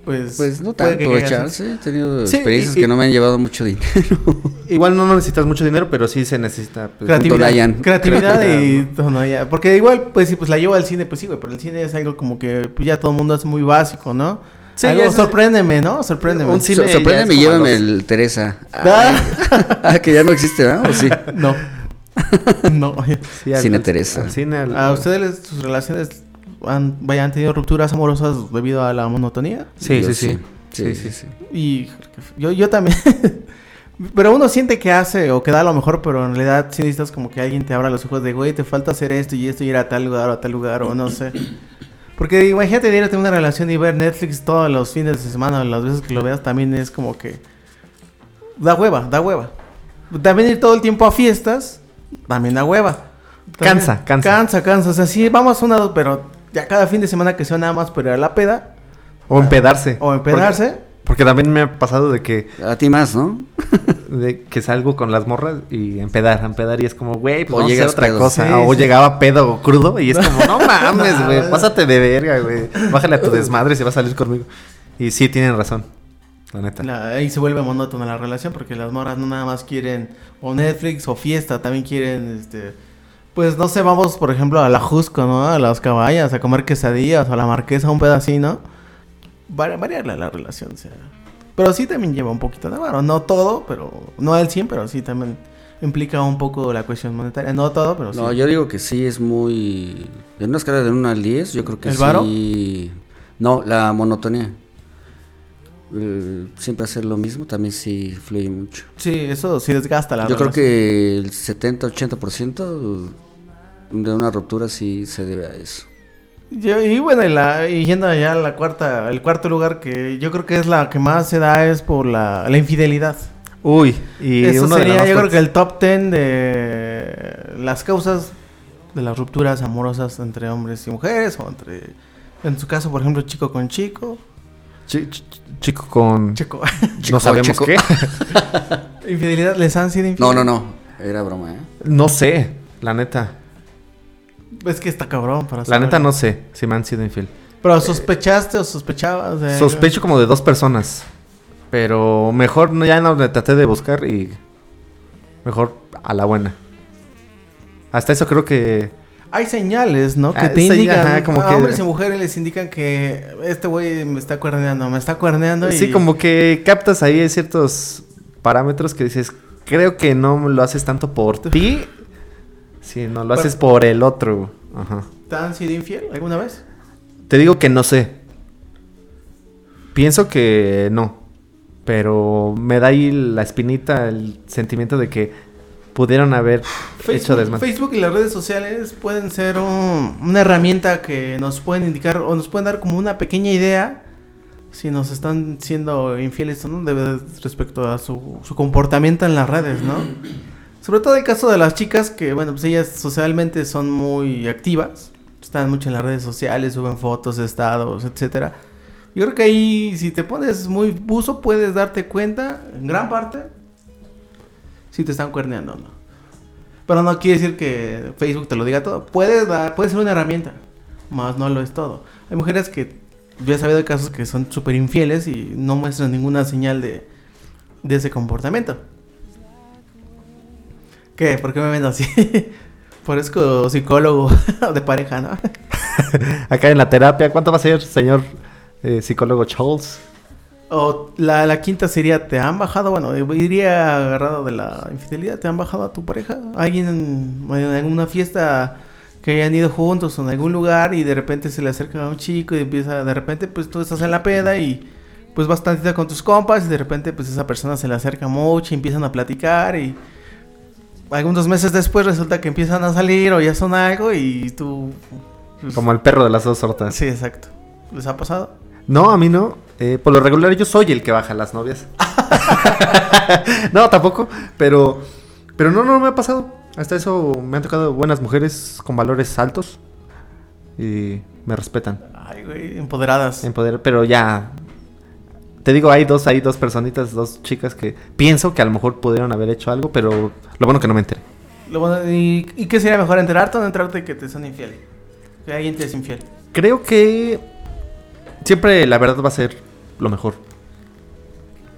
pues... Pues no tanto echarse. He tenido Sí, experiencias y- que no me han llevado mucho dinero. Igual no, no necesitas mucho dinero, pero sí se necesita. pues, Creatividad, creatividad y Tonayan. Porque igual, pues si pues la llevo al cine, pues sí, güey, pero el cine es algo como que pues, ya todo el mundo es muy básico, ¿no? Sí, Algo, sorpréndeme, ¿no? Sorpréndeme. Un cine sorpréndeme y llévame los- el Teresa. Ah. Ah, que ya no existe, ¿verdad? ¿O sí? No. no. Sí, al- Cine al- Teresa. al cine, al- ¿A ustedes les- sus relaciones han, vaya, han tenido rupturas amorosas debido a la monotonía? Sí, Yo sí, sí. Sí, sí, sí. Y yo, yo también. pero uno siente que hace o que da lo mejor, pero en realidad sí necesitas como que alguien te abra los ojos de, güey, te falta hacer esto y esto, y ir a tal lugar o a tal lugar o no sé. Porque imagínate diario tener una relación y ver Netflix todos los fines de semana, las veces que lo veas, también es como que. Da hueva, da hueva. También ir todo el tiempo a fiestas, también da hueva. También- Cansa, cansa. Cansa, cansa. O sea, sí, vamos a una, pero ya cada fin de semana que sea nada más ir a la peda O empedarse. o empedarse. Porque, porque también me ha pasado de que, A ti más, ¿no? de que salgo con las morras y empedar, empedar y es como, güey, pues O vamos a hacer llegas otra pedo. cosa. Sí, o sí. llegaba pedo o crudo y es como, no mames, güey, No. pásate de verga, güey. Bájale a tu desmadre si vas a salir conmigo. Y sí, tienen razón, la neta. La- ahí se vuelve monótona la relación porque las morras no nada más quieren o Netflix o fiesta, también quieren, este, pues no sé, vamos por ejemplo a la Jusco, ¿no? A las caballas, a comer quesadillas o a la marquesa, un pedacito. Vari- variarle la relación, o sea. Pero sí también lleva un poquito de varo, no todo, pero no al 100, pero sí también implica un poco la cuestión monetaria, no todo, pero sí. No, yo digo que sí es muy... En una escala de 1 al 10, yo creo que ¿El sí... varo? No, la monotonía. Eh, siempre hacer lo mismo también sí fluye mucho. Sí, eso sí desgasta la Yo creo que el 70-80% de una ruptura sí se debe a eso. Yo- y bueno, y, la, y yendo allá a la cuarta, el cuarto lugar que yo creo que es la que más se da es por la, la infidelidad. Uy, y Eso uno sería yo creo que el top 10 de las causas de las rupturas amorosas entre hombres y mujeres o entre, en su caso, por ejemplo, chico con chico. Chi- chi- chico con... Chico. Chico, no sabemos chico. qué. infidelidad, ¿les han sido No, no, no. Era broma, ¿eh? No sé, la neta. Es que está cabrón para La saber. neta no sé si me han sido infiel. Pero sospechaste o sospechabas de... Sospecho como de dos personas. Pero mejor ya no le traté de buscar y mejor a la buena. Hasta eso creo que Hay señales, ¿no? Que Ah, te indican, ajá, como a que- hombres y mujeres les indican que este güey me está cuerneando, me está cuerneando y... sí como que captas ahí ciertos parámetros que dices, creo que no lo haces tanto por ti, sino lo haces por el otro. Ajá. ¿Te han sido infiel alguna vez? Te digo que no sé. Pienso que no. Pero me da ahí la espinita, el sentimiento de que pudieron haber hecho desmadre. Facebook y las redes sociales pueden ser un- una herramienta que nos pueden indicar o nos pueden dar como una pequeña idea si nos están siendo infieles o no de- respecto a su, su comportamiento en las redes, ¿no? Sobre todo el caso de las chicas que, bueno, pues ellas socialmente son muy activas, están mucho en las redes sociales, suben fotos, estados, etcétera. Yo creo que ahí, si te pones muy buzo, puedes darte cuenta, en gran parte, si te están cuerneando o no. Pero no quiere decir que Facebook te lo diga todo. Puede, dar, puede ser una herramienta, más no lo es todo. Hay mujeres que yo he sabido de casos que son súper infieles y no muestran ninguna señal de, de ese comportamiento. ¿Qué? ¿Por qué me ven así? Parezco psicólogo de pareja, ¿no? Acá en la terapia, ¿cuánto va a ser, señor eh, psicólogo Charles? O la, la quinta sería, ¿te han bajado? Bueno, iría agarrado de la infidelidad, ¿te han bajado a tu pareja? ¿Alguien en, en alguna fiesta que hayan ido juntos o en algún lugar y de repente se le acerca a un chico y empieza, de repente pues tú estás en la peda y pues vas tantito con tus compas y de repente pues esa persona se le acerca mucho y empiezan a platicar y algunos meses después resulta que empiezan a salir o ya son algo y tú... pues, Como el perro de las dos sortas. Sí, exacto. ¿Les ha pasado? No, a mí no. Eh, por lo regular yo soy el que baja las novias. no, tampoco. Pero, pero no, no me ha pasado. Hasta eso me han tocado buenas mujeres con valores altos. Y me respetan. Ay, güey, empoderadas. Pero ya. Te digo, hay dos, hay dos personitas, dos chicas que pienso que a lo mejor pudieron haber hecho algo, pero lo bueno que no me enteré. Lo bueno- ¿y, y qué sería mejor, enterarte o no enterarte que te son infiel? Que alguien te es infiel. Creo que siempre la verdad va a ser lo mejor.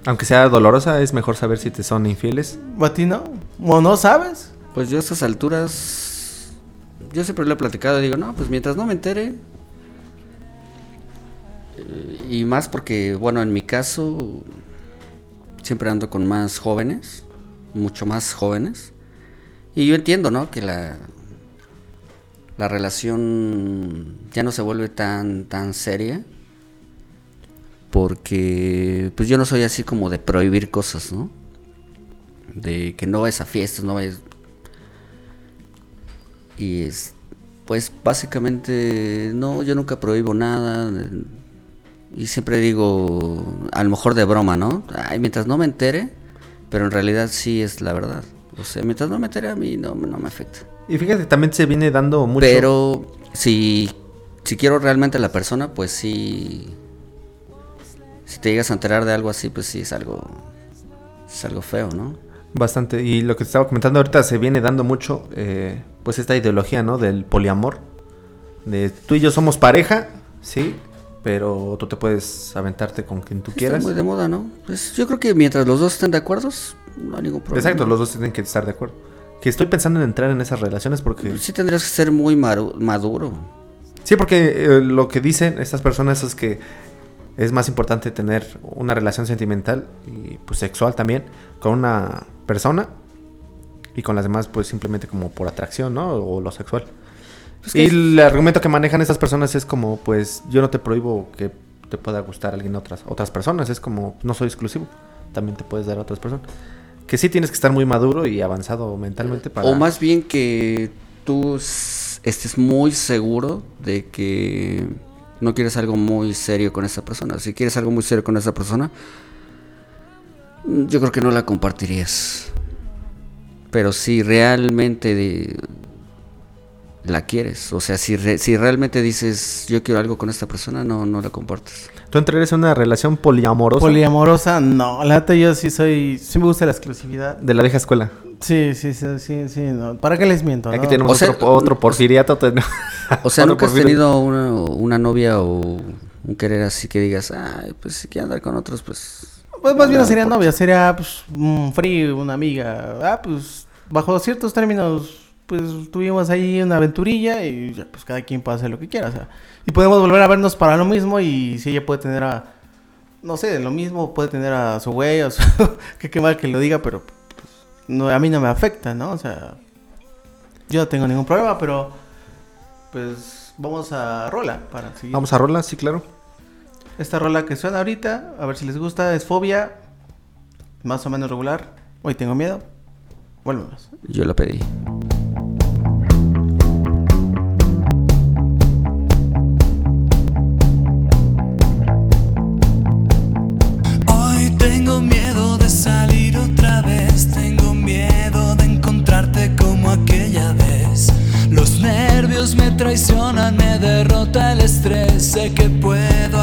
Aunque sea dolorosa, es mejor saber si te son infieles. ¿O a ti no? ¿O no sabes? Pues yo a estas alturas, yo siempre lo he platicado, digo, no, pues mientras no me entere. Y más porque, bueno, en mi caso, siempre ando con más jóvenes, mucho más jóvenes. Y yo entiendo, ¿no? Que la, la relación ya no se vuelve tan, tan seria. Porque, pues yo no soy así como de prohibir cosas, ¿no? De que no vayas a fiestas, no vayas... Y es... Pues básicamente, no, yo nunca prohíbo nada. Y siempre digo, a lo mejor de broma, ¿no? Ay, mientras no me entere, pero en realidad sí es la verdad. O sea, mientras no me entere a mí no, no me afecta. Y fíjate, también se viene dando mucho. Pero si, si quiero realmente a la persona, pues sí. Si te llegas a enterar de algo así, pues sí es algo. Es algo feo, ¿no? Bastante. Y lo que te estaba comentando ahorita se viene dando mucho, eh, pues esta ideología, ¿no? Del poliamor. De tú y yo somos pareja, sí, pero tú te puedes aventarte con quien tú Está quieras. muy de moda, ¿no? Pues yo creo que mientras los dos estén de acuerdo, no hay ningún problema. Exacto, los dos tienen que estar de acuerdo. Que estoy pensando en entrar en esas relaciones porque... Sí tendrías que ser muy maduro. Sí, porque eh, lo que dicen estas personas es que es más importante tener una relación sentimental y pues sexual también con una persona y con las demás pues simplemente como por atracción, ¿no? O lo sexual. Pues y el argumento que manejan estas personas es como pues yo no te prohíbo que te pueda gustar alguien otras otras personas, es como no soy exclusivo, también te puedes dar a otras personas. Que sí tienes que estar muy maduro y avanzado mentalmente para O más bien que tú estés muy seguro de que no quieres algo muy serio con esa persona. Si quieres algo muy serio con esa persona, yo creo que no la compartirías. Pero si realmente de- la quieres, o sea, si, re- si realmente dices yo quiero algo con esta persona, no, no la compartes. tú entrarías en una relación poliamorosa Poliamorosa, no. La neta yo sí soy... Sí me gusta la exclusividad. de la vieja escuela. Sí, sí, sí, sí, sí. No. ¿Para qué les miento? Aquí no? tenemos O sea, otro, otro porfiriato. ten- O sea, nunca has tenido una, una novia o un querer así que digas, ay, pues si quiere andar con otros, pues... Pues más bien no sería importa". novia, sería pues un frío, una amiga. Ah, pues bajo ciertos términos, pues tuvimos ahí una aventurilla y ya, pues cada quien puede hacer lo que quiera. O sea, y podemos volver a vernos para lo mismo y si ella puede tener a, no sé, lo mismo, puede tener a su güey, o su, que qué mal que lo diga, pero pues, no, a mí no me afecta, ¿no? O sea, yo no tengo ningún problema, pero pues vamos a rola para seguir. Vamos a rola, sí, claro. Esta rola que suena ahorita, a ver si les gusta, es Fobia, más o menos regular. Hoy tengo miedo. Volvemos. Yo la pedí. Me traicionan, me derrota el estrés, sé que puedo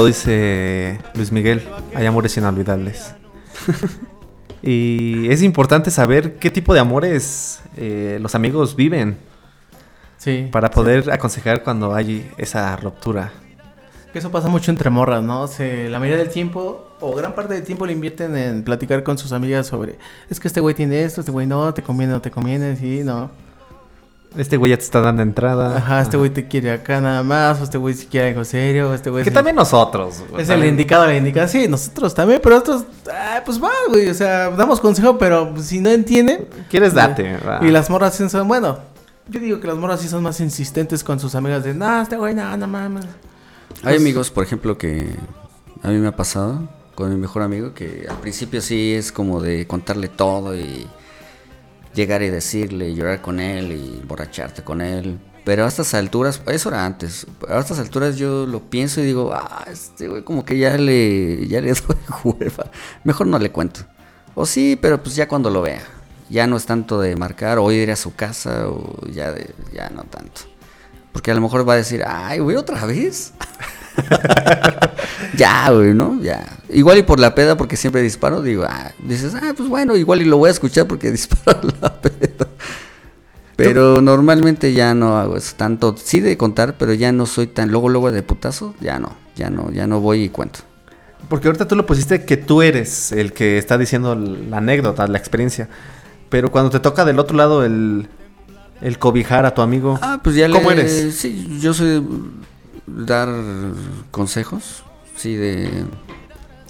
lo dice Luis Miguel, hay amores inolvidables. y es importante saber qué tipo de amores eh, los amigos viven Sí. para poder aconsejar cuando hay esa ruptura. Eso pasa mucho entre morras, ¿no? Se, la mayoría del tiempo, o gran parte del tiempo, le invierten en platicar con sus amigas sobre, es que este güey tiene esto, este güey no, te conviene, no te conviene, sí, no. Este güey ya te está dando entrada. Ajá, este güey te quiere acá nada más, o este güey si quiere algo serio, o este güey... Que también nosotros. güey, Es el indicado, el indicado. Sí, nosotros también, pero otros, ah, pues va, güey. O sea, damos consejo, pero pues, si no entienden. ¿Quieres date? va. Y las morras sí son, bueno, yo digo que las morras sí son más insistentes con sus amigas de, no, este güey, no, no mames. Hay amigos, por ejemplo, que a mí me ha pasado con mi mejor amigo que al principio sí es como de contarle todo y llegar y decirle, llorar con él y borracharte con él. Pero a estas alturas, eso era antes, a estas alturas yo lo pienso y digo, ah, este güey como que ya le, ya le doy hueva. Mejor no le cuento. O sí, pero pues ya cuando lo vea. Ya no es tanto de marcar o ir a su casa o ya, de, ya no tanto. Porque a lo mejor va a decir, ay, güey, otra vez. ya, güey, ¿no? Ya. Igual y por la peda, porque siempre disparo, digo, ah, dices, ah, pues bueno, igual y lo voy a escuchar porque disparo la peda. Pero normalmente ya no hago eso tanto, sí de contar, pero ya no soy tan luego luego de putazo, ya no, ya no, ya no voy y cuento. Porque ahorita tú lo pusiste que tú eres el que está diciendo la anécdota, la experiencia. Pero cuando te toca del otro lado el, el cobijar a tu amigo, Ah, pues ya le- ¿cómo eres? Sí, yo soy dar consejos, sí, de...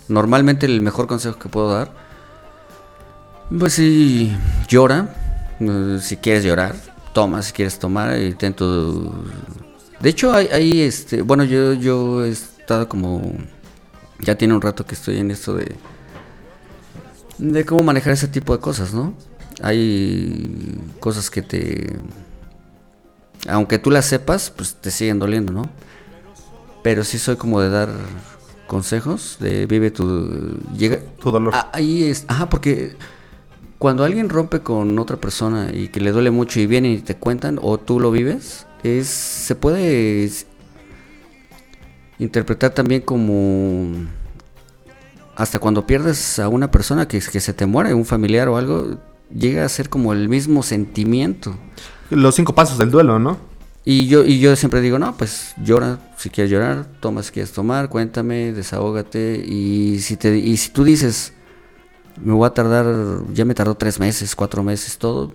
Normalmente el mejor consejo que puedo dar, pues sí, llora, eh, si quieres llorar, toma, si quieres tomar, ten tu... De hecho, hay, hay, este, bueno, yo, yo he estado como... Ya tiene un rato que estoy en esto de... De cómo manejar ese tipo de cosas, ¿no? Hay cosas que te aunque tú las sepas, pues te siguen doliendo, ¿no? Pero sí soy como de dar consejos, de vive tu... Llega, Tu dolor. Ah, ahí es, ajá, porque cuando alguien rompe con otra persona y que le duele mucho y vienen y te cuentan o tú lo vives, es se puede interpretar también como hasta cuando pierdes a una persona que, que se te muere, un familiar o algo, llega a ser como el mismo sentimiento. Los cinco pasos del duelo, ¿no? Y yo, y yo siempre digo, no, pues llora, si quieres llorar, toma si quieres tomar, cuéntame, desahógate. Y si, te, y si tú dices, me voy a tardar, ya me tardó tres meses, cuatro meses, todo.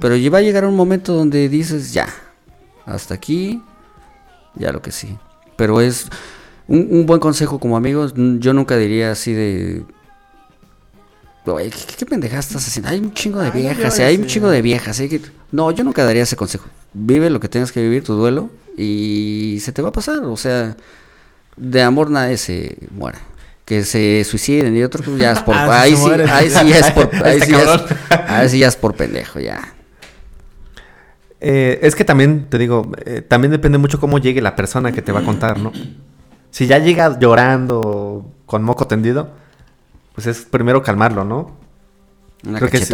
Pero va a llegar un momento donde dices, ya, hasta aquí, ya lo que sí. Pero es un, un buen consejo como amigos, yo nunca diría así de... Oye, ¿qué, qué pendejadas estás haciendo? Hay un chingo de viejas, hay un sí. chingo de viejas. hay que- No, yo nunca daría ese consejo. Vive lo que tengas que vivir, tu duelo, y se te va a pasar. O sea, de amor nadie se muere. Que se suiciden y otros ya es por... Ah, sí ahí, sí, ahí sí ya es por... Ahí Este sí ya es, ahí sí ya es por pendejo, ya. Eh, es que también, te digo, eh, también depende mucho cómo llegue la persona que te va a contar, ¿no? Si ya llega llorando con moco tendido, pues es primero calmarlo, ¿no? Una Creo que es,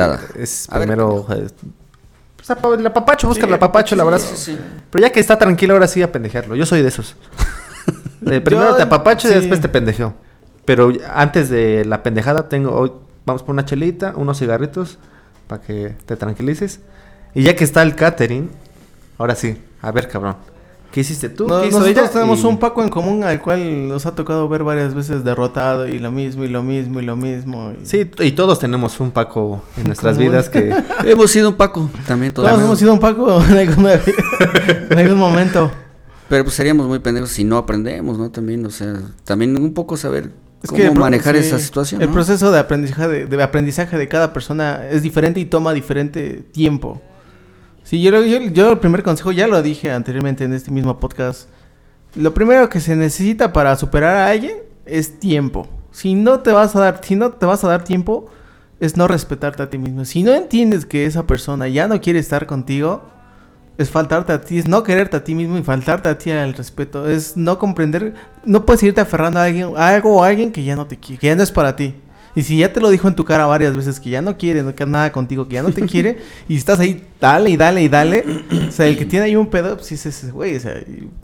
ver, primero... eh, pues, el apapacho, busca Sí, el apapacho, el abrazo. sí, sí. Pero ya que está tranquilo, ahora sí a pendejearlo. Yo soy de esos. Eh, primero Yo, te apapacho y después te pendejeo. Pero antes de la pendejada tengo... Hoy vamos por una chelita, unos cigarritos, para que te tranquilices. Y ya que está el catering, ahora sí, a ver, cabrón. ¿Qué hiciste tú? No, ¿Qué hizo nosotros ella? tenemos Y- un Paco en común al cual nos ha tocado ver varias veces derrotado y lo mismo y lo mismo y lo mismo. y- Sí, y todos tenemos un Paco en nuestras común. vidas que... Hemos sido un Paco también todos. Todos hemos sido un Paco en, alguna- en algún momento. Pero pues seríamos muy pendejos si no aprendemos, ¿no? También, o sea, también un poco saber Es cómo pro- manejar sí, esa situación. El ¿no? proceso de aprendizaje de, de aprendizaje de cada persona es diferente y toma diferente tiempo. Sí, yo, yo, yo el primer consejo ya lo dije anteriormente en este mismo podcast. Lo primero que se necesita para superar a alguien es tiempo. Si no te vas a dar, si no te vas a dar tiempo, es no respetarte a ti mismo. Si no entiendes que esa persona ya no quiere estar contigo, Es faltarte a ti, es no quererte a ti mismo y faltarte a ti al respeto. Es no comprender, no puedes irte aferrando a alguien, a algo o a alguien que ya no te quiere, que ya no es para ti. Y si ya te lo dijo en tu cara varias veces que ya no quiere, nada contigo, que ya no te quiere, y estás ahí, dale y dale y dale. O sea, el que tiene ahí un pedo, pues dices, güey, o sea,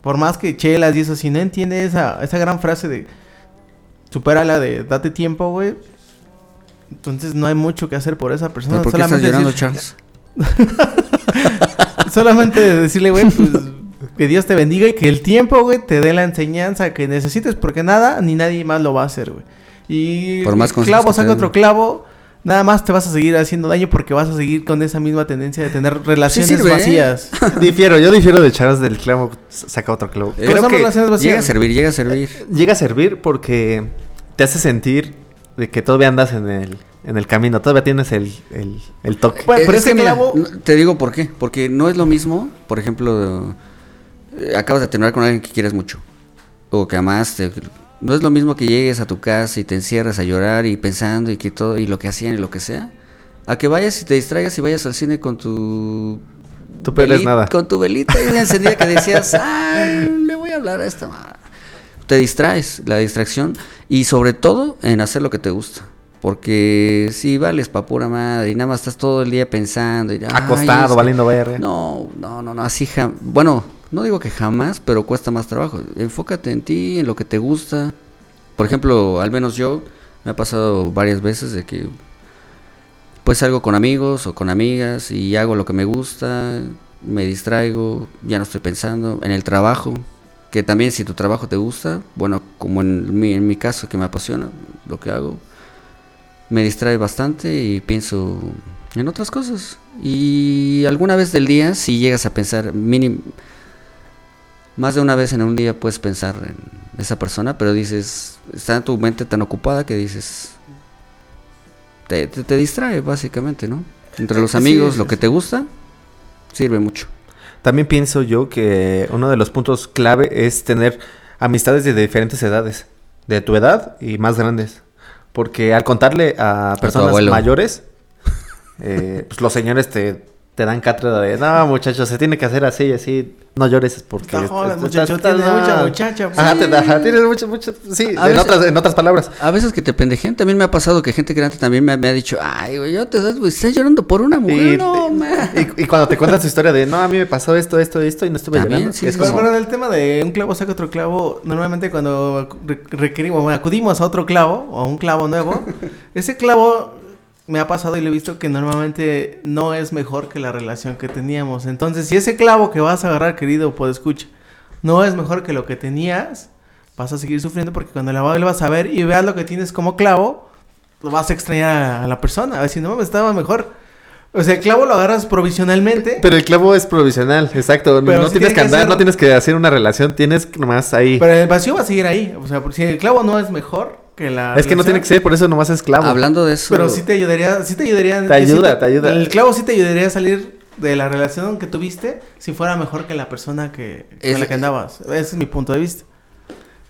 por más que chelas y eso, si no entiende esa, esa gran frase de supérala de date tiempo, güey. Entonces no hay mucho que hacer por esa persona. ¿Pero ¿Por qué estás solamente llorando, decir- Charles? Solamente decirle, güey, pues, que Dios te bendiga y que el tiempo, güey, te dé la enseñanza que necesites, porque nada ni nadie más lo va a hacer, güey. Y Por más clavo saca otro clavo, nada más te vas a seguir haciendo daño porque vas a seguir con esa misma tendencia de tener relaciones ¿eh? vacías. difiero, yo difiero de Charles del clavo, saca otro clavo. Eh, Pero son que relaciones vacías. Llega a servir, llega a servir. llega a servir porque te hace sentir de que todavía andas en el, en el camino, todavía tienes el, el, el toque. Bueno, Eh, pero es ese que mira, clavo- te digo por qué. Porque no es lo mismo, por ejemplo, eh, acabas de terminar con alguien que quieres mucho. O que amaste. No es lo mismo que llegues a tu casa y te encierras a llorar y pensando y que todo, y lo que hacían y lo que sea. A que vayas y te distraigas y vayas al cine con tu... Tú peles nada. Con tu velita y una encendida que decías, ah, le voy a hablar a esta ma-". Te distraes, la distracción. Y sobre todo en hacer lo que te gusta. Porque si vales pa' pura madre y nada más estás todo el día pensando. Y, "Ay, Acostado, es que-". valiendo verga. No, no, no, no, así jam- Bueno, no digo que jamás, pero cuesta más trabajo. Enfócate en ti, en lo que te gusta. Por ejemplo, al menos yo, me ha pasado varias veces de que pues salgo con amigos o con amigas y hago lo que me gusta, me distraigo, ya no estoy pensando en el trabajo, que también si tu trabajo te gusta, bueno, como en mi, en mi caso que me apasiona lo que hago, me distrae bastante y pienso en otras cosas. Y alguna vez del día, si llegas a pensar, mínimo, más de una vez en un día puedes pensar en esa persona, pero dices, está en tu mente tan ocupada que dices, te, te, te distrae básicamente, ¿no? Entre los Sí, amigos, sí, lo que te gusta, sirve mucho. También pienso yo que uno de los puntos clave es tener amistades de diferentes edades, de tu edad y más grandes. Porque al contarle a personas mayores, eh, pues los señores te, te dan cátedra de, no muchachos, se tiene que hacer así y así, no llores porque... Está joven, muchacho, estás- tiene ah". mucha muchacha, pues. Ajá, te- ajá, tienes mucha, mucha, sí, en, veces- otras, en otras palabras. A veces que te pendejen, también me ha pasado que gente grande también me, me ha dicho, ay, güey, yo te das, güey, estás llorando por una mujer, Y, no, y, y cuando te cuentan su historia de, no, a mí me pasó esto, esto, esto y no estuve También, llorando. sí, es sí, como, bueno, en el tema de un clavo saca otro clavo, normalmente cuando re- requerimos, bueno, acudimos a otro clavo o a un clavo nuevo, ese clavo me ha pasado y lo he visto que normalmente no es mejor que la relación que teníamos. Entonces, si ese clavo que vas a agarrar, querido, pues escucha, no es mejor que lo que tenías, vas a seguir sufriendo porque cuando la vuelvas a ver y veas lo que tienes como clavo, lo vas a extrañar a, la persona. A ver si no me estaba mejor. O sea, el clavo lo agarras provisionalmente. Pero el clavo es provisional, exacto. Pero no tienes tiene que andar, ser- no tienes que hacer una relación, tienes nomás ahí. Pero el vacío va a seguir ahí. O sea, por si el clavo no es mejor que la. es que no tiene que ser, por eso nomás es clavo. Hablando de eso, Pero sí te ayudaría. Sí te ayudaría. Te sí ayuda, te ayuda. El clavo sí te ayudaría a salir de la relación que tuviste si fuera mejor que la persona que Es- con la que andabas. Ese es mi punto de vista.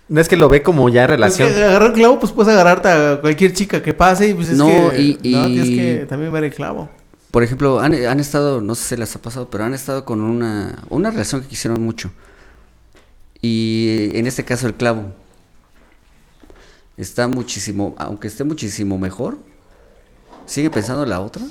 No es que lo ve como ya relación. Es que agarrar el clavo, pues puedes agarrarte a cualquier chica que pase y pues es No, que. y- No, y- tienes que también ver el clavo. por ejemplo, han, han estado, no sé si les ha pasado, pero han estado con una, una relación que quisieron mucho. Y en este caso el clavo está muchísimo, aunque esté muchísimo mejor, sigue pensando en la otra.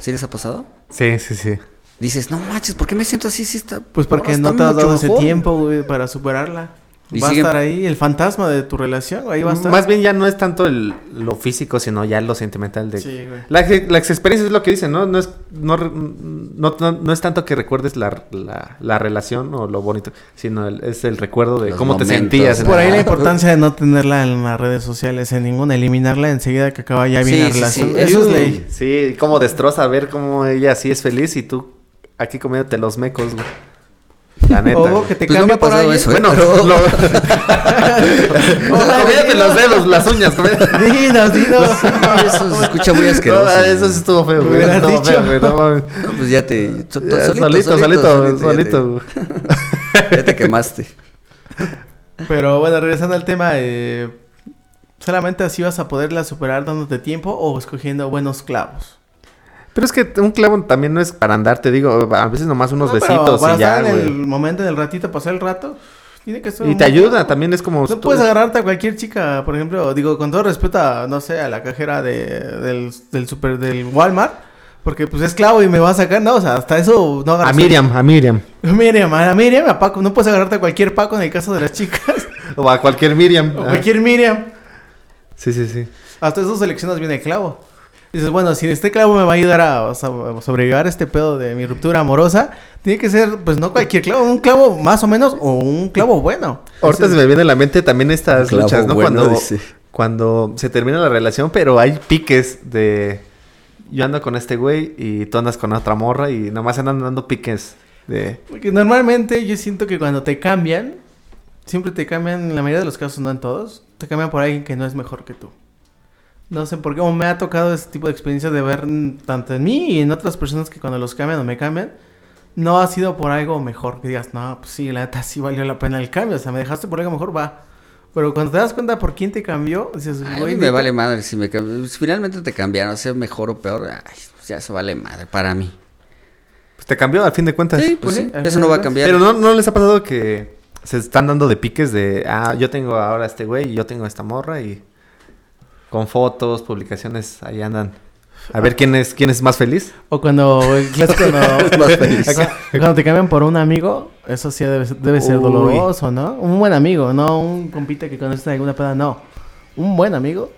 ¿Sí les ha pasado? Sí, sí, sí. Dices, no manches, ¿por qué me siento así? Sí está, Pues porque no te has dado ese mejor". tiempo, güey, para superarla. Y va sigue- a estar ahí el fantasma de tu relación, ahí va a estar. Más bien ya no es tanto el, lo físico, sino ya lo sentimental de... Sí, güey. La, ex- la experiencia es lo que dicen, ¿no? No es, no, no, no- no es tanto que recuerdes la, la, la relación o lo bonito, sino el- es el recuerdo de Los cómo te sentías. en Por ahí la importancia de no tenerla en las redes sociales, en ninguna, eliminarla enseguida que acaba ya bien Sí, la sí, relación. sí, Eso es eso- ley. Sí, cómo destroza ver cómo ella sí es feliz y tú aquí comiéndote los mecos, güey. La neta. Ojo güey. que te Pues no me cambia ha por pasado ahí. eso, ¿eh? Bueno, Pero- lo... los dedos, las uñas. Dinos, dinos. Eso se escucha muy asqueroso. No, eso sí estuvo feo, Me güey. hubieras Estuvo dicho. feo, güey. No pues ya te... solito, Solito, solito, ya te- solito. Ya te quemaste. Pero bueno, regresando al tema, eh, solamente así vas a poderla superar dándote tiempo o escogiendo buenos clavos. Pero es que un clavo también no es para andar, te digo, a veces nomás unos No, besitos para y ya, en el momento, en el ratito, pasar el rato, tiene que ser Y te ayuda, también es como... No puedes agarrarte a cualquier chica, por ejemplo, digo, con todo respeto a, no sé, a la cajera de, del, del super, del Walmart, porque pues es clavo y me va a sacar, no, o sea, hasta eso no A agarras- Miriam, a Miriam. Miriam, a Miriam, a Paco, no puedes agarrarte a cualquier Paco en el caso de las chicas, O a cualquier Miriam. o Ah, cualquier Miriam, Sí, sí, sí. hasta eso seleccionas bien el clavo. Dices, bueno, si este clavo me va a ayudar a, a sobrellevar este pedo de mi ruptura amorosa, tiene que ser, pues no cualquier clavo, un clavo más o menos, o un clavo bueno. Ahorita se me viene a la mente también estas luchas, ¿no? bueno, cuando, dice. cuando se termina la relación, pero hay piques de... Yo ando con este güey y tú andas con otra morra y nomás andan dando piques de... Porque normalmente yo siento que cuando te cambian, siempre te cambian, en la mayoría de los casos, no en todos, te cambian por alguien que no es mejor que tú. No sé por qué, o me ha tocado ese tipo de experiencia de ver tanto en mí y en otras personas que cuando los cambian o me cambian, no ha sido por algo mejor. Que digas, no, pues sí, la neta sí valió la pena el cambio, o sea, me dejaste por algo mejor, va. Pero cuando te das cuenta por quién te cambió, dices, Ay, güey, me vale madre si me cam- si finalmente te cambiaron, sea mejor o peor, ay, pues ya se vale madre para mí. Pues te cambió al fin de cuentas. Sí, pues sí, eso no va a cambiar. Pero no, no les ha pasado que se están dando de piques de, ah, yo tengo ahora a este güey y yo tengo a esta morra y con fotos, publicaciones, ahí andan. A ver quién es, quién es más feliz. O cuando, Más feliz. Acá, cuando te cambian por un amigo, eso sí debe, ser- debe ser Uy. doloroso, ¿no? Un buen amigo, no un compita que conoces en alguna peda, no. Un buen amigo,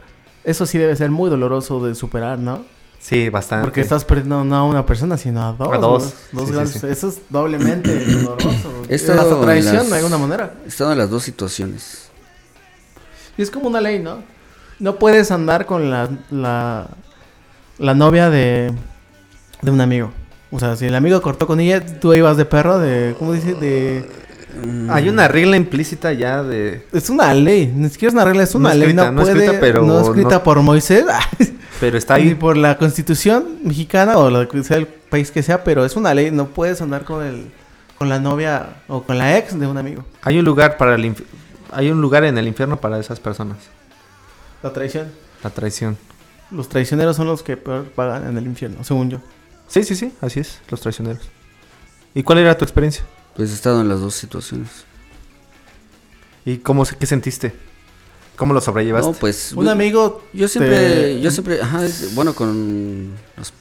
eso sí debe ser muy doloroso de superar, ¿no? Sí, bastante. Porque estás perdiendo no a una persona, sino a dos. A dos. ¿no? Dos Sí, sí, grandes- sí. Eso es doblemente doloroso. He Es hasta traición las- de alguna manera. En las dos situaciones. Y es como una ley, ¿no? No puedes andar con la, la, la novia de, de un amigo. O sea, si el amigo cortó con ella, tú ibas de perro, de... ¿Cómo dice? De... Hay una regla implícita ya de... Es una ley, ni siquiera es una regla, es No una ley. escrita, no, no puede, escrita, pero no escrita no- por Moisés, Pero está ni ahí. por la constitución mexicana o la que sea el país que sea, pero es una ley, no puedes andar con el con la novia o con la ex de un amigo. Hay un lugar para el inf- Hay un lugar en el infierno para esas personas. La traición. La traición. Los traicioneros son los que peor pagan en el infierno, según yo. Sí, sí, sí. Así es. Los traicioneros. ¿Y cuál era tu experiencia? Pues he estado en las dos situaciones. ¿Y cómo se- qué sentiste? ¿Cómo lo sobrellevaste? No, pues Un amigo Yo siempre, te- yo siempre, ajá, es- bueno, con los-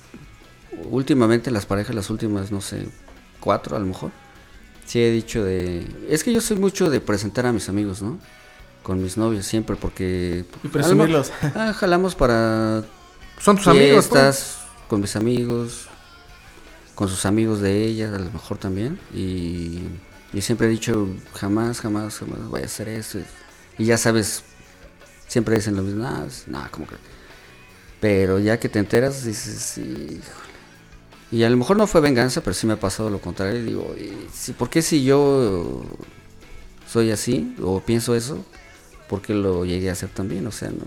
últimamente las parejas, las últimas, no sé, cuatro a lo mejor, sí he dicho de, es que yo soy mucho de presentar a mis amigos, ¿no? Con mis novios siempre, porque... y presumirlos. Ah, jalamos para Son tus amigos. pues. fiestas, con mis amigos, con sus amigos de ella, a lo mejor también, y, y siempre he dicho, jamás, jamás, jamás voy a hacer eso, y ya sabes, siempre dicen lo mismo, nada, nada, como que... Pero ya que te enteras, dices, sí, híjole". Y a lo mejor no fue venganza, pero sí me ha pasado lo contrario. Y digo, "¿Y si- ¿por qué si yo soy así o pienso eso? ¿Por qué lo llegué a hacer también? O sea, no...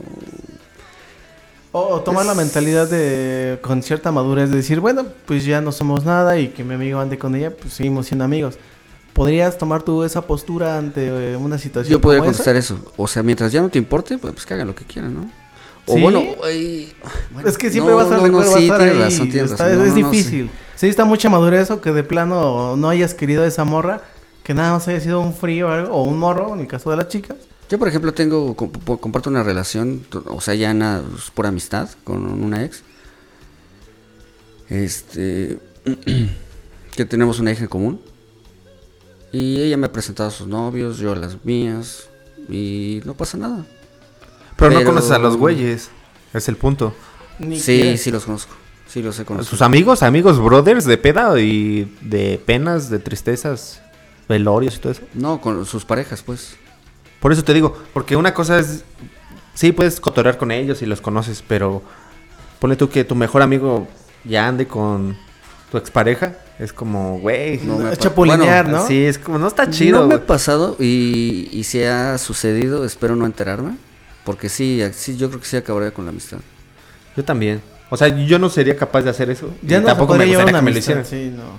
O, tomar la mentalidad de con cierta madurez de decir, bueno, pues ya no somos nada y que mi amigo ande con ella, pues seguimos siendo amigos. ¿Podrías tomar tú esa postura ante eh, una situación Yo podría como esa? contestar eso. O sea, mientras ya no te importe, pues, pues que hagan lo que quieran, ¿no? O ¿Sí? bueno, ay, bueno, Es que siempre no, va a no, no, a sí, estar tienes ahí, razón, tienes está- razón. No, es no, sí. difícil. Sí. está mucha madurez o que de plano no hayas querido a esa morra, que nada más haya sido un frío o algo, o un morro, en el caso de las chicas. Yo, por ejemplo, tengo, comparto una relación, o sea, ya pues, por amistad con una ex. Este, que tenemos una hija en común. Y ella me ha presentado a sus novios, yo a las mías, y no pasa nada. Pero, no conoces a los güeyes. Es el punto. Ni sí, quieres. sí los conozco, sí los he conocido. Sus amigos, amigos, brothers de peda y de penas, de tristezas, velorios y todo eso. No, con sus parejas, pues. Por eso te digo, porque una cosa es, sí puedes cotorrear con ellos y los conoces, pero ponle tú que tu mejor amigo ya ande con tu expareja, es como, güey, No me chapulinear, bueno, ¿no? sí, es como, no está chido. no me ha pasado y, y si ha sucedido, espero no enterarme. Porque sí, sí, yo creo que sí acabaría con la amistad. Yo también. O sea, yo no sería capaz de hacer eso. Ya y no tampoco me gustaría que me lo hicieran. Sí, no.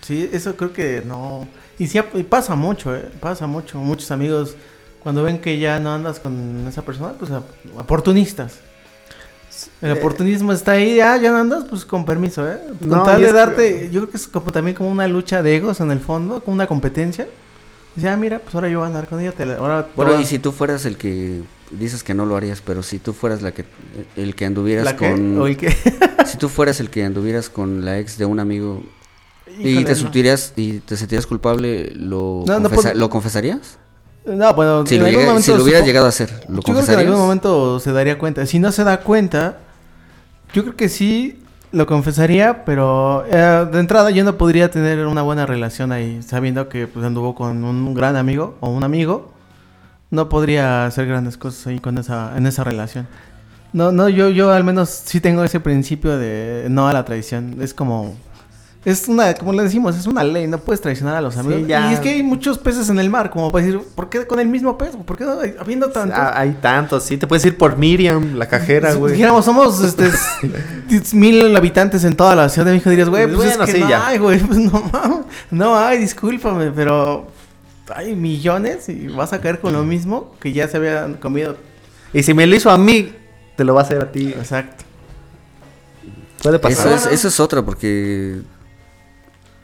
Sí, eso creo que no. Y sí, y pasa mucho, ¿eh? Pasa mucho. Muchos amigos, cuando ven que ya no andas con esa persona, pues a- oportunistas. El oportunismo está ahí, ya, ya no andas, pues con permiso, ¿eh? Con No, tal de que- darte, yo creo que es como también como una lucha de egos en el fondo, como una competencia. Dice, ah, mira, pues ahora yo voy a andar con ella, te la- ahora Bueno, y si tú fueras el que dices que no lo harías, pero si tú fueras la que el que anduvieras con ¿O el qué? si tú fueras el que anduvieras con la ex de un amigo y te no. sentirías y te sentirías culpable, ¿lo, No, ¿lo confesarías? No, bueno, Si en lo, algún si supo- llegado a hacer, ¿lo Yo creo que en algún momento se daría cuenta. Si no se da cuenta, yo creo que sí lo confesaría, pero eh, de entrada yo no podría tener una buena relación ahí, sabiendo que pues, anduvo con un gran amigo o un amigo. No podría hacer grandes cosas ahí con esa, en esa relación. No, no, yo, yo al menos sí tengo ese principio de no a la traición. Es como, es una, como le decimos, es una ley, no puedes traicionar a los amigos. ya. Y es que hay muchos peces en el mar, como para decir, ¿por qué con el mismo pez? ¿Por qué no, habiendo tantos? Ah, hay tantos, sí. Te puedes ir por Miriam, la cajera, Si güey. dijéramos, somos este, mil habitantes en toda la Ciudad de México, dirías, güey, pues Bueno, es que sí, no ya. hay, güey, pues no mames, no hay, discúlpame, pero hay millones y vas a caer con lo mismo que ya se habían comido. Y si me lo hizo a mí, te lo va a hacer a ti. Exacto. Puede pasar. Eso es, eso es otra, porque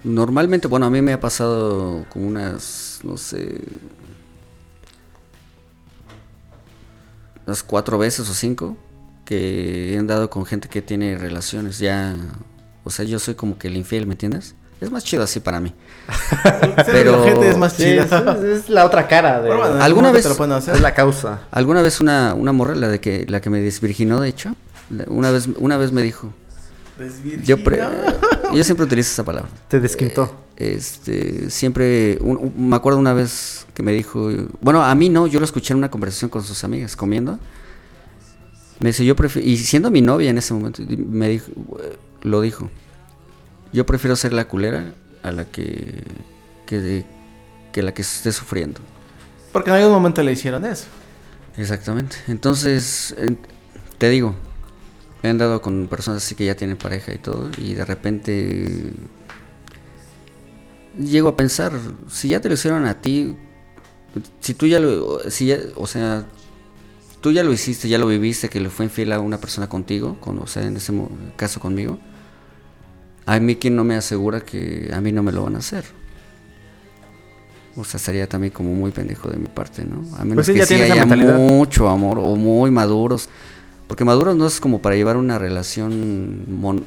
normalmente, bueno, a mí me ha pasado como unas, no sé, unas cuatro veces o cinco que he andado con gente que tiene relaciones ya, o sea, yo soy como que el infiel, ¿me entiendes? Es más chido así para mí. Pero la gente es más Sí, chida. es, es la otra cara de... Pero bueno, en ¿Alguna vez- te lo pueden hacer? Es la causa. Alguna vez una, una morra, la de que la que me desvirginó, de hecho, una vez, una vez me dijo, yo, pre- yo siempre utilizo esa palabra. Te desquintó. Este, siempre, un- un- me acuerdo una vez que me dijo, bueno, a mí no, yo lo escuché en una conversación con sus amigas comiendo. Me dice, yo prefiero, y siendo mi novia en ese momento, me dijo, lo dijo, yo prefiero ser la culera a la que, que, que la que esté sufriendo. Porque en algún momento le hicieron eso. Exactamente. Entonces, en- te digo, he andado con personas así que ya tienen pareja y todo, y de repente llego a pensar, si ya te lo hicieron a ti, si tú ya lo, si ya, o sea, tú ya lo hiciste, ya lo viviste, que le fue infiel a una persona contigo, con, o sea, en ese caso conmigo, a mí quien no me asegura que a mí no me lo van a hacer. O sea, estaría también como muy pendejo de mi parte, ¿no? A menos Pues sí, que ya sí haya mucho amor o muy maduros. Porque maduros no es como para llevar una relación mon-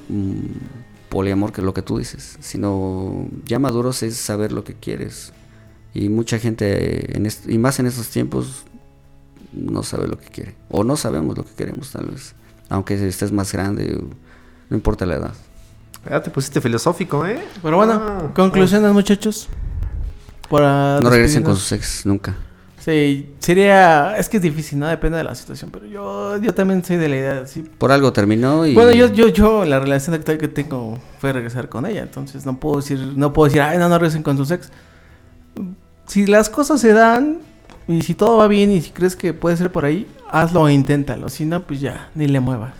poliamor, que es lo que tú dices, sino ya maduros es saber lo que quieres. Y mucha gente, en est- y más en estos tiempos, no sabe lo que quiere. O no sabemos lo que queremos, tal vez. Aunque estés más grande, no importa la edad. Ya te pusiste filosófico, ¿eh? Pero bueno, Ah, conclusiones, muchachos. Para No regresen con sus ex, nunca. Sí, sería. Es que es difícil, ¿no? Depende de la situación. Pero yo, yo también soy de la idea. Sí. Por algo terminó y... Bueno, yo, yo, yo, la relación actual que tengo fue regresar con ella. Entonces no puedo decir, no puedo decir, ay, no, no regresen con sus ex. Si las cosas se dan y si todo va bien y si crees que puede ser por ahí, hazlo e inténtalo. Si no, pues ya, ni le muevas.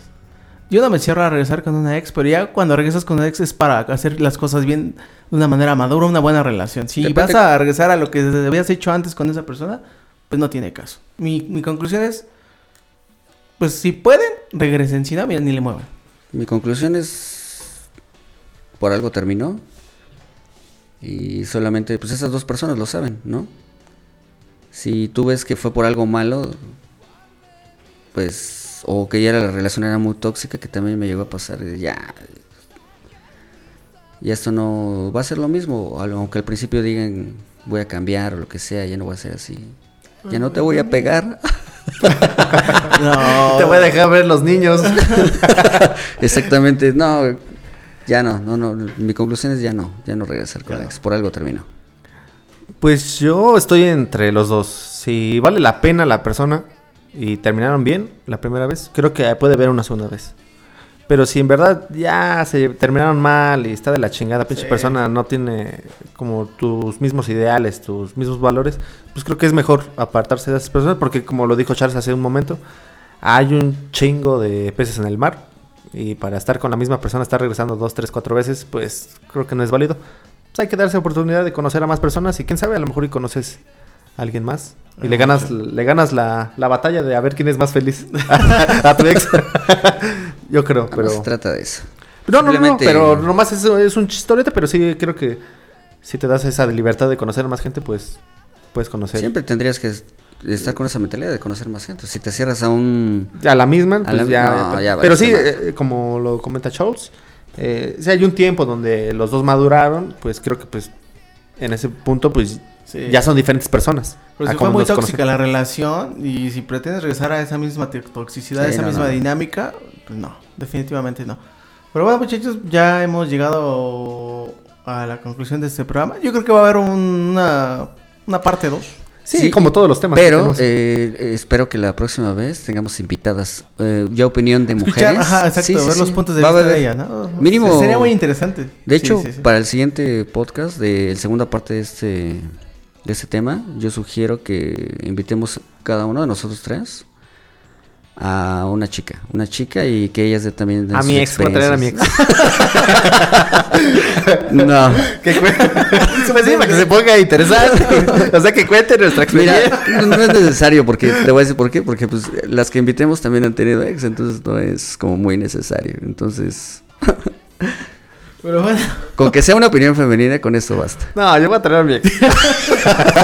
Yo no me cierro a regresar con una ex, pero ya cuando regresas con una ex es para hacer las cosas bien de una manera madura, una buena relación. Si Depende- vas a regresar a lo que habías hecho antes con esa persona, pues no tiene caso. Mi, mi conclusión es, pues si pueden, regresen. Si no, mira, ni le muevan. Mi conclusión es, por algo terminó. Y solamente, pues esas dos personas lo saben, ¿no? Si tú ves que fue por algo malo, pues, o que ya la relación era muy tóxica, que también me llegó a pasar, ya, y esto no va a ser lo mismo, aunque al principio digan voy a cambiar o lo que sea, ya no voy a ser así. Ya no te voy a pegar. No. Te voy a dejar ver los niños. Exactamente, no, ya no, no, no, mi conclusión es ya no, ya no regresar con la ex, por algo terminó. Pues yo estoy entre los dos. Si vale la pena la persona y terminaron bien la primera vez, creo que puede haber una segunda vez. Pero si en verdad ya se terminaron mal y está de la chingada, pinche Sí. persona no tiene como tus mismos ideales, tus mismos valores, pues creo que es mejor apartarse de esas personas porque como lo dijo Charles hace un momento, hay un chingo de peces en el mar y para estar con la misma persona, estar regresando dos, tres, cuatro veces, pues creo que no es válido. Pues hay que darse oportunidad de conocer a más personas y quién sabe, a lo mejor y conoces a alguien más y le ganas, le ganas la, la batalla de a ver quién es más feliz a tu ex. Yo creo, pero... más se trata de eso. No, no, no, no, pero nomás es, es un chistorete, pero sí creo que si te das esa libertad de conocer a más gente, pues puedes conocer. Siempre tendrías que estar con esa mentalidad de conocer más gente. Si te cierras a un... A la misma, pues la- ya. no, ya pero sí, eh, como lo comenta Charles, eh, si hay un tiempo donde los dos maduraron, pues creo que pues en ese punto pues Sí. ya son diferentes personas. Pero a si fue muy tóxica conocen. la relación y si pretendes regresar a esa misma toxicidad, Sí, esa no, misma no. dinámica, pues no, definitivamente no. Pero bueno, muchachos, ya hemos llegado a la conclusión de este programa. Yo creo que va a haber una, una parte 2. Sí, Sí, como todos los temas. Pero eh, eh, espero que la próxima vez tengamos invitadas. eh, ya opinión de mujeres. Escuchar, ajá, exacto, Sí, sí, ver los puntos de Va vista de ella, ¿no? Mínimo- Sería muy interesante. De Sí, hecho, sí, sí. para el siguiente podcast de la segunda parte de este de este tema, yo sugiero que invitemos cada uno de nosotros tres a una chica, una chica y que ellas de también den a sus mi ex, voy a traer a mi ex. No. que cuente. pues sí, para que se ponga interesante. o sea, que cuente nuestra experiencia. no, no es necesario porque te voy a decir por qué, porque pues las que invitemos también han tenido ex, entonces no es como muy necesario. Entonces, Pero bueno, con que sea una opinión femenina, con eso basta. No, yo voy a traer a mi ex.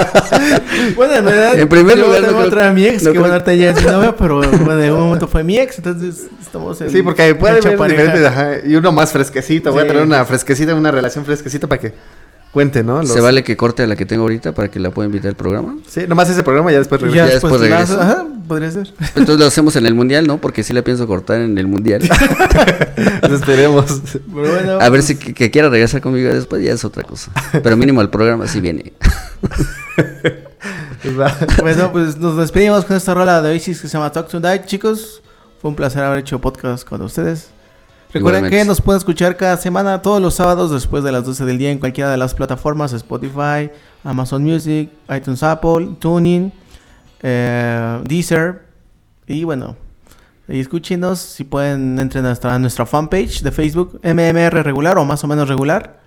bueno, en realidad, En primer yo lugar, no tengo creo- otra a mi ex, no que ahorita ya es mi novia, pero bueno, en un momento fue mi ex, entonces estamos en Sí, porque puede haber diferentes. ajá, y uno más fresquecito. Voy a traer una fresquecita, una relación fresquecita para que cuente, ¿no? Los- ¿Se vale que corte a la que tengo ahorita para que la pueda invitar al programa? Sí, nomás ese programa ya después regresa. ya Ya después, después regresa. Ajá, podría ser. Entonces lo hacemos en el mundial, ¿no? Porque sí la pienso cortar en el mundial. Nos esperemos. Pero bueno, A ver si que, que quiera regresar conmigo después ya es otra cosa. Pero mínimo el programa sí viene. Bueno, pues nos despedimos con esta rola de Oasis que se llama Talk Tonight, chicos. Fue un placer haber hecho podcast con ustedes. Recuerden Igualmente. que nos pueden escuchar cada semana, todos los sábados, después de las 12 del día, en cualquiera de las plataformas: Spotify, Amazon Music, iTunes Apple, Tuning, eh, Deezer. Y bueno, y escúchenos. Si pueden, entren hasta nuestra fanpage de Facebook, MMR regular o más o menos regular.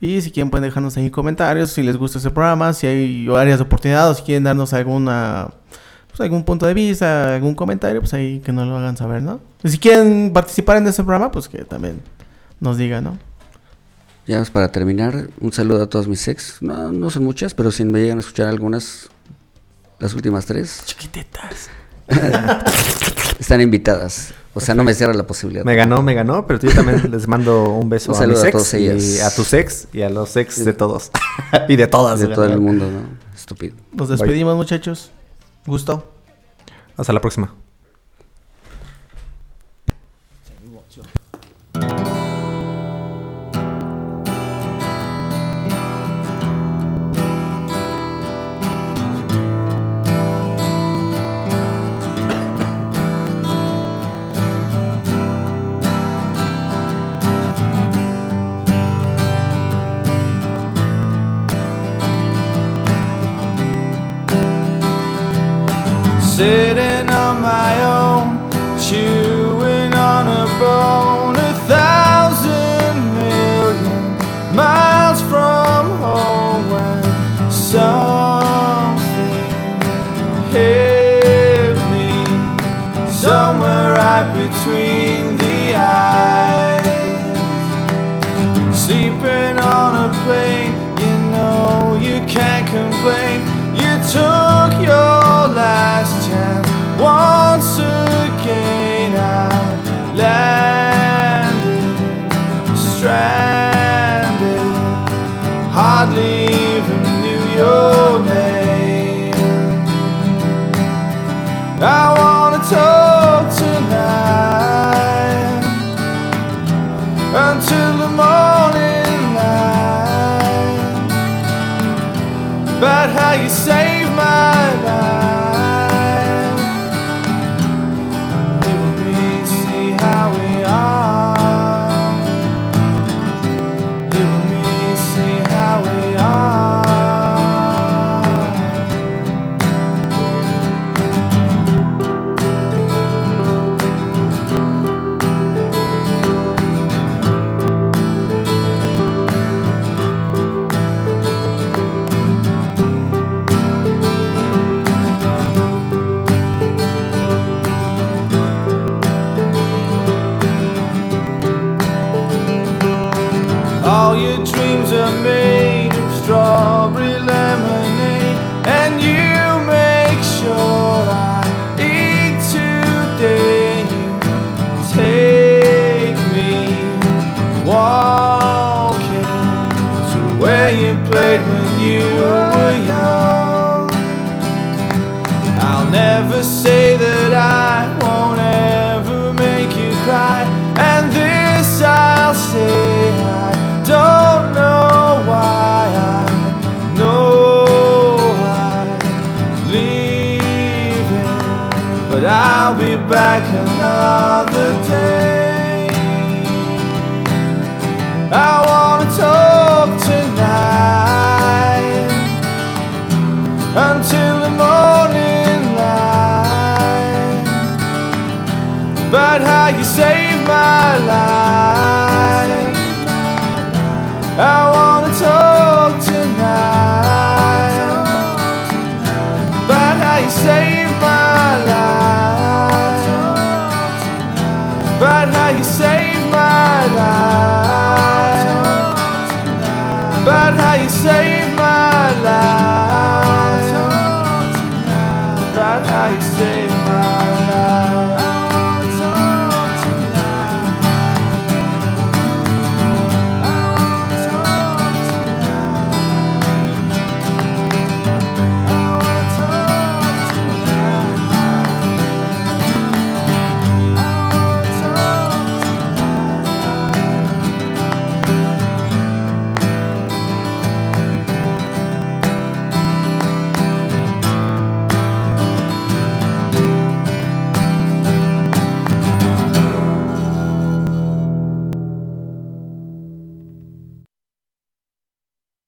Y si quieren pueden dejarnos ahí comentarios si les gusta ese programa, si hay áreas de oportunidad o si quieren darnos alguna pues, algún punto de vista, algún comentario, pues ahí que nos lo hagan saber, ¿no? Y si quieren participar en ese programa, pues que también nos digan, ¿no? Ya más para terminar, un saludo a todas mis ex. No, no son muchas, pero si me llegan a escuchar algunas, las últimas tres, Chiquititas. están invitadas. O sea, no me cierra la posibilidad. Me ganó, me ganó, pero yo también les mando un beso Un a mis a ex todas y ellas. a tus ex y a los ex de todos. y de todas. de todo el mundo, ¿no? Estúpido. Nos despedimos, muchachos. Gusto. Hasta la próxima. Between the eyes. Sleeping on a plane, you know you can't complain.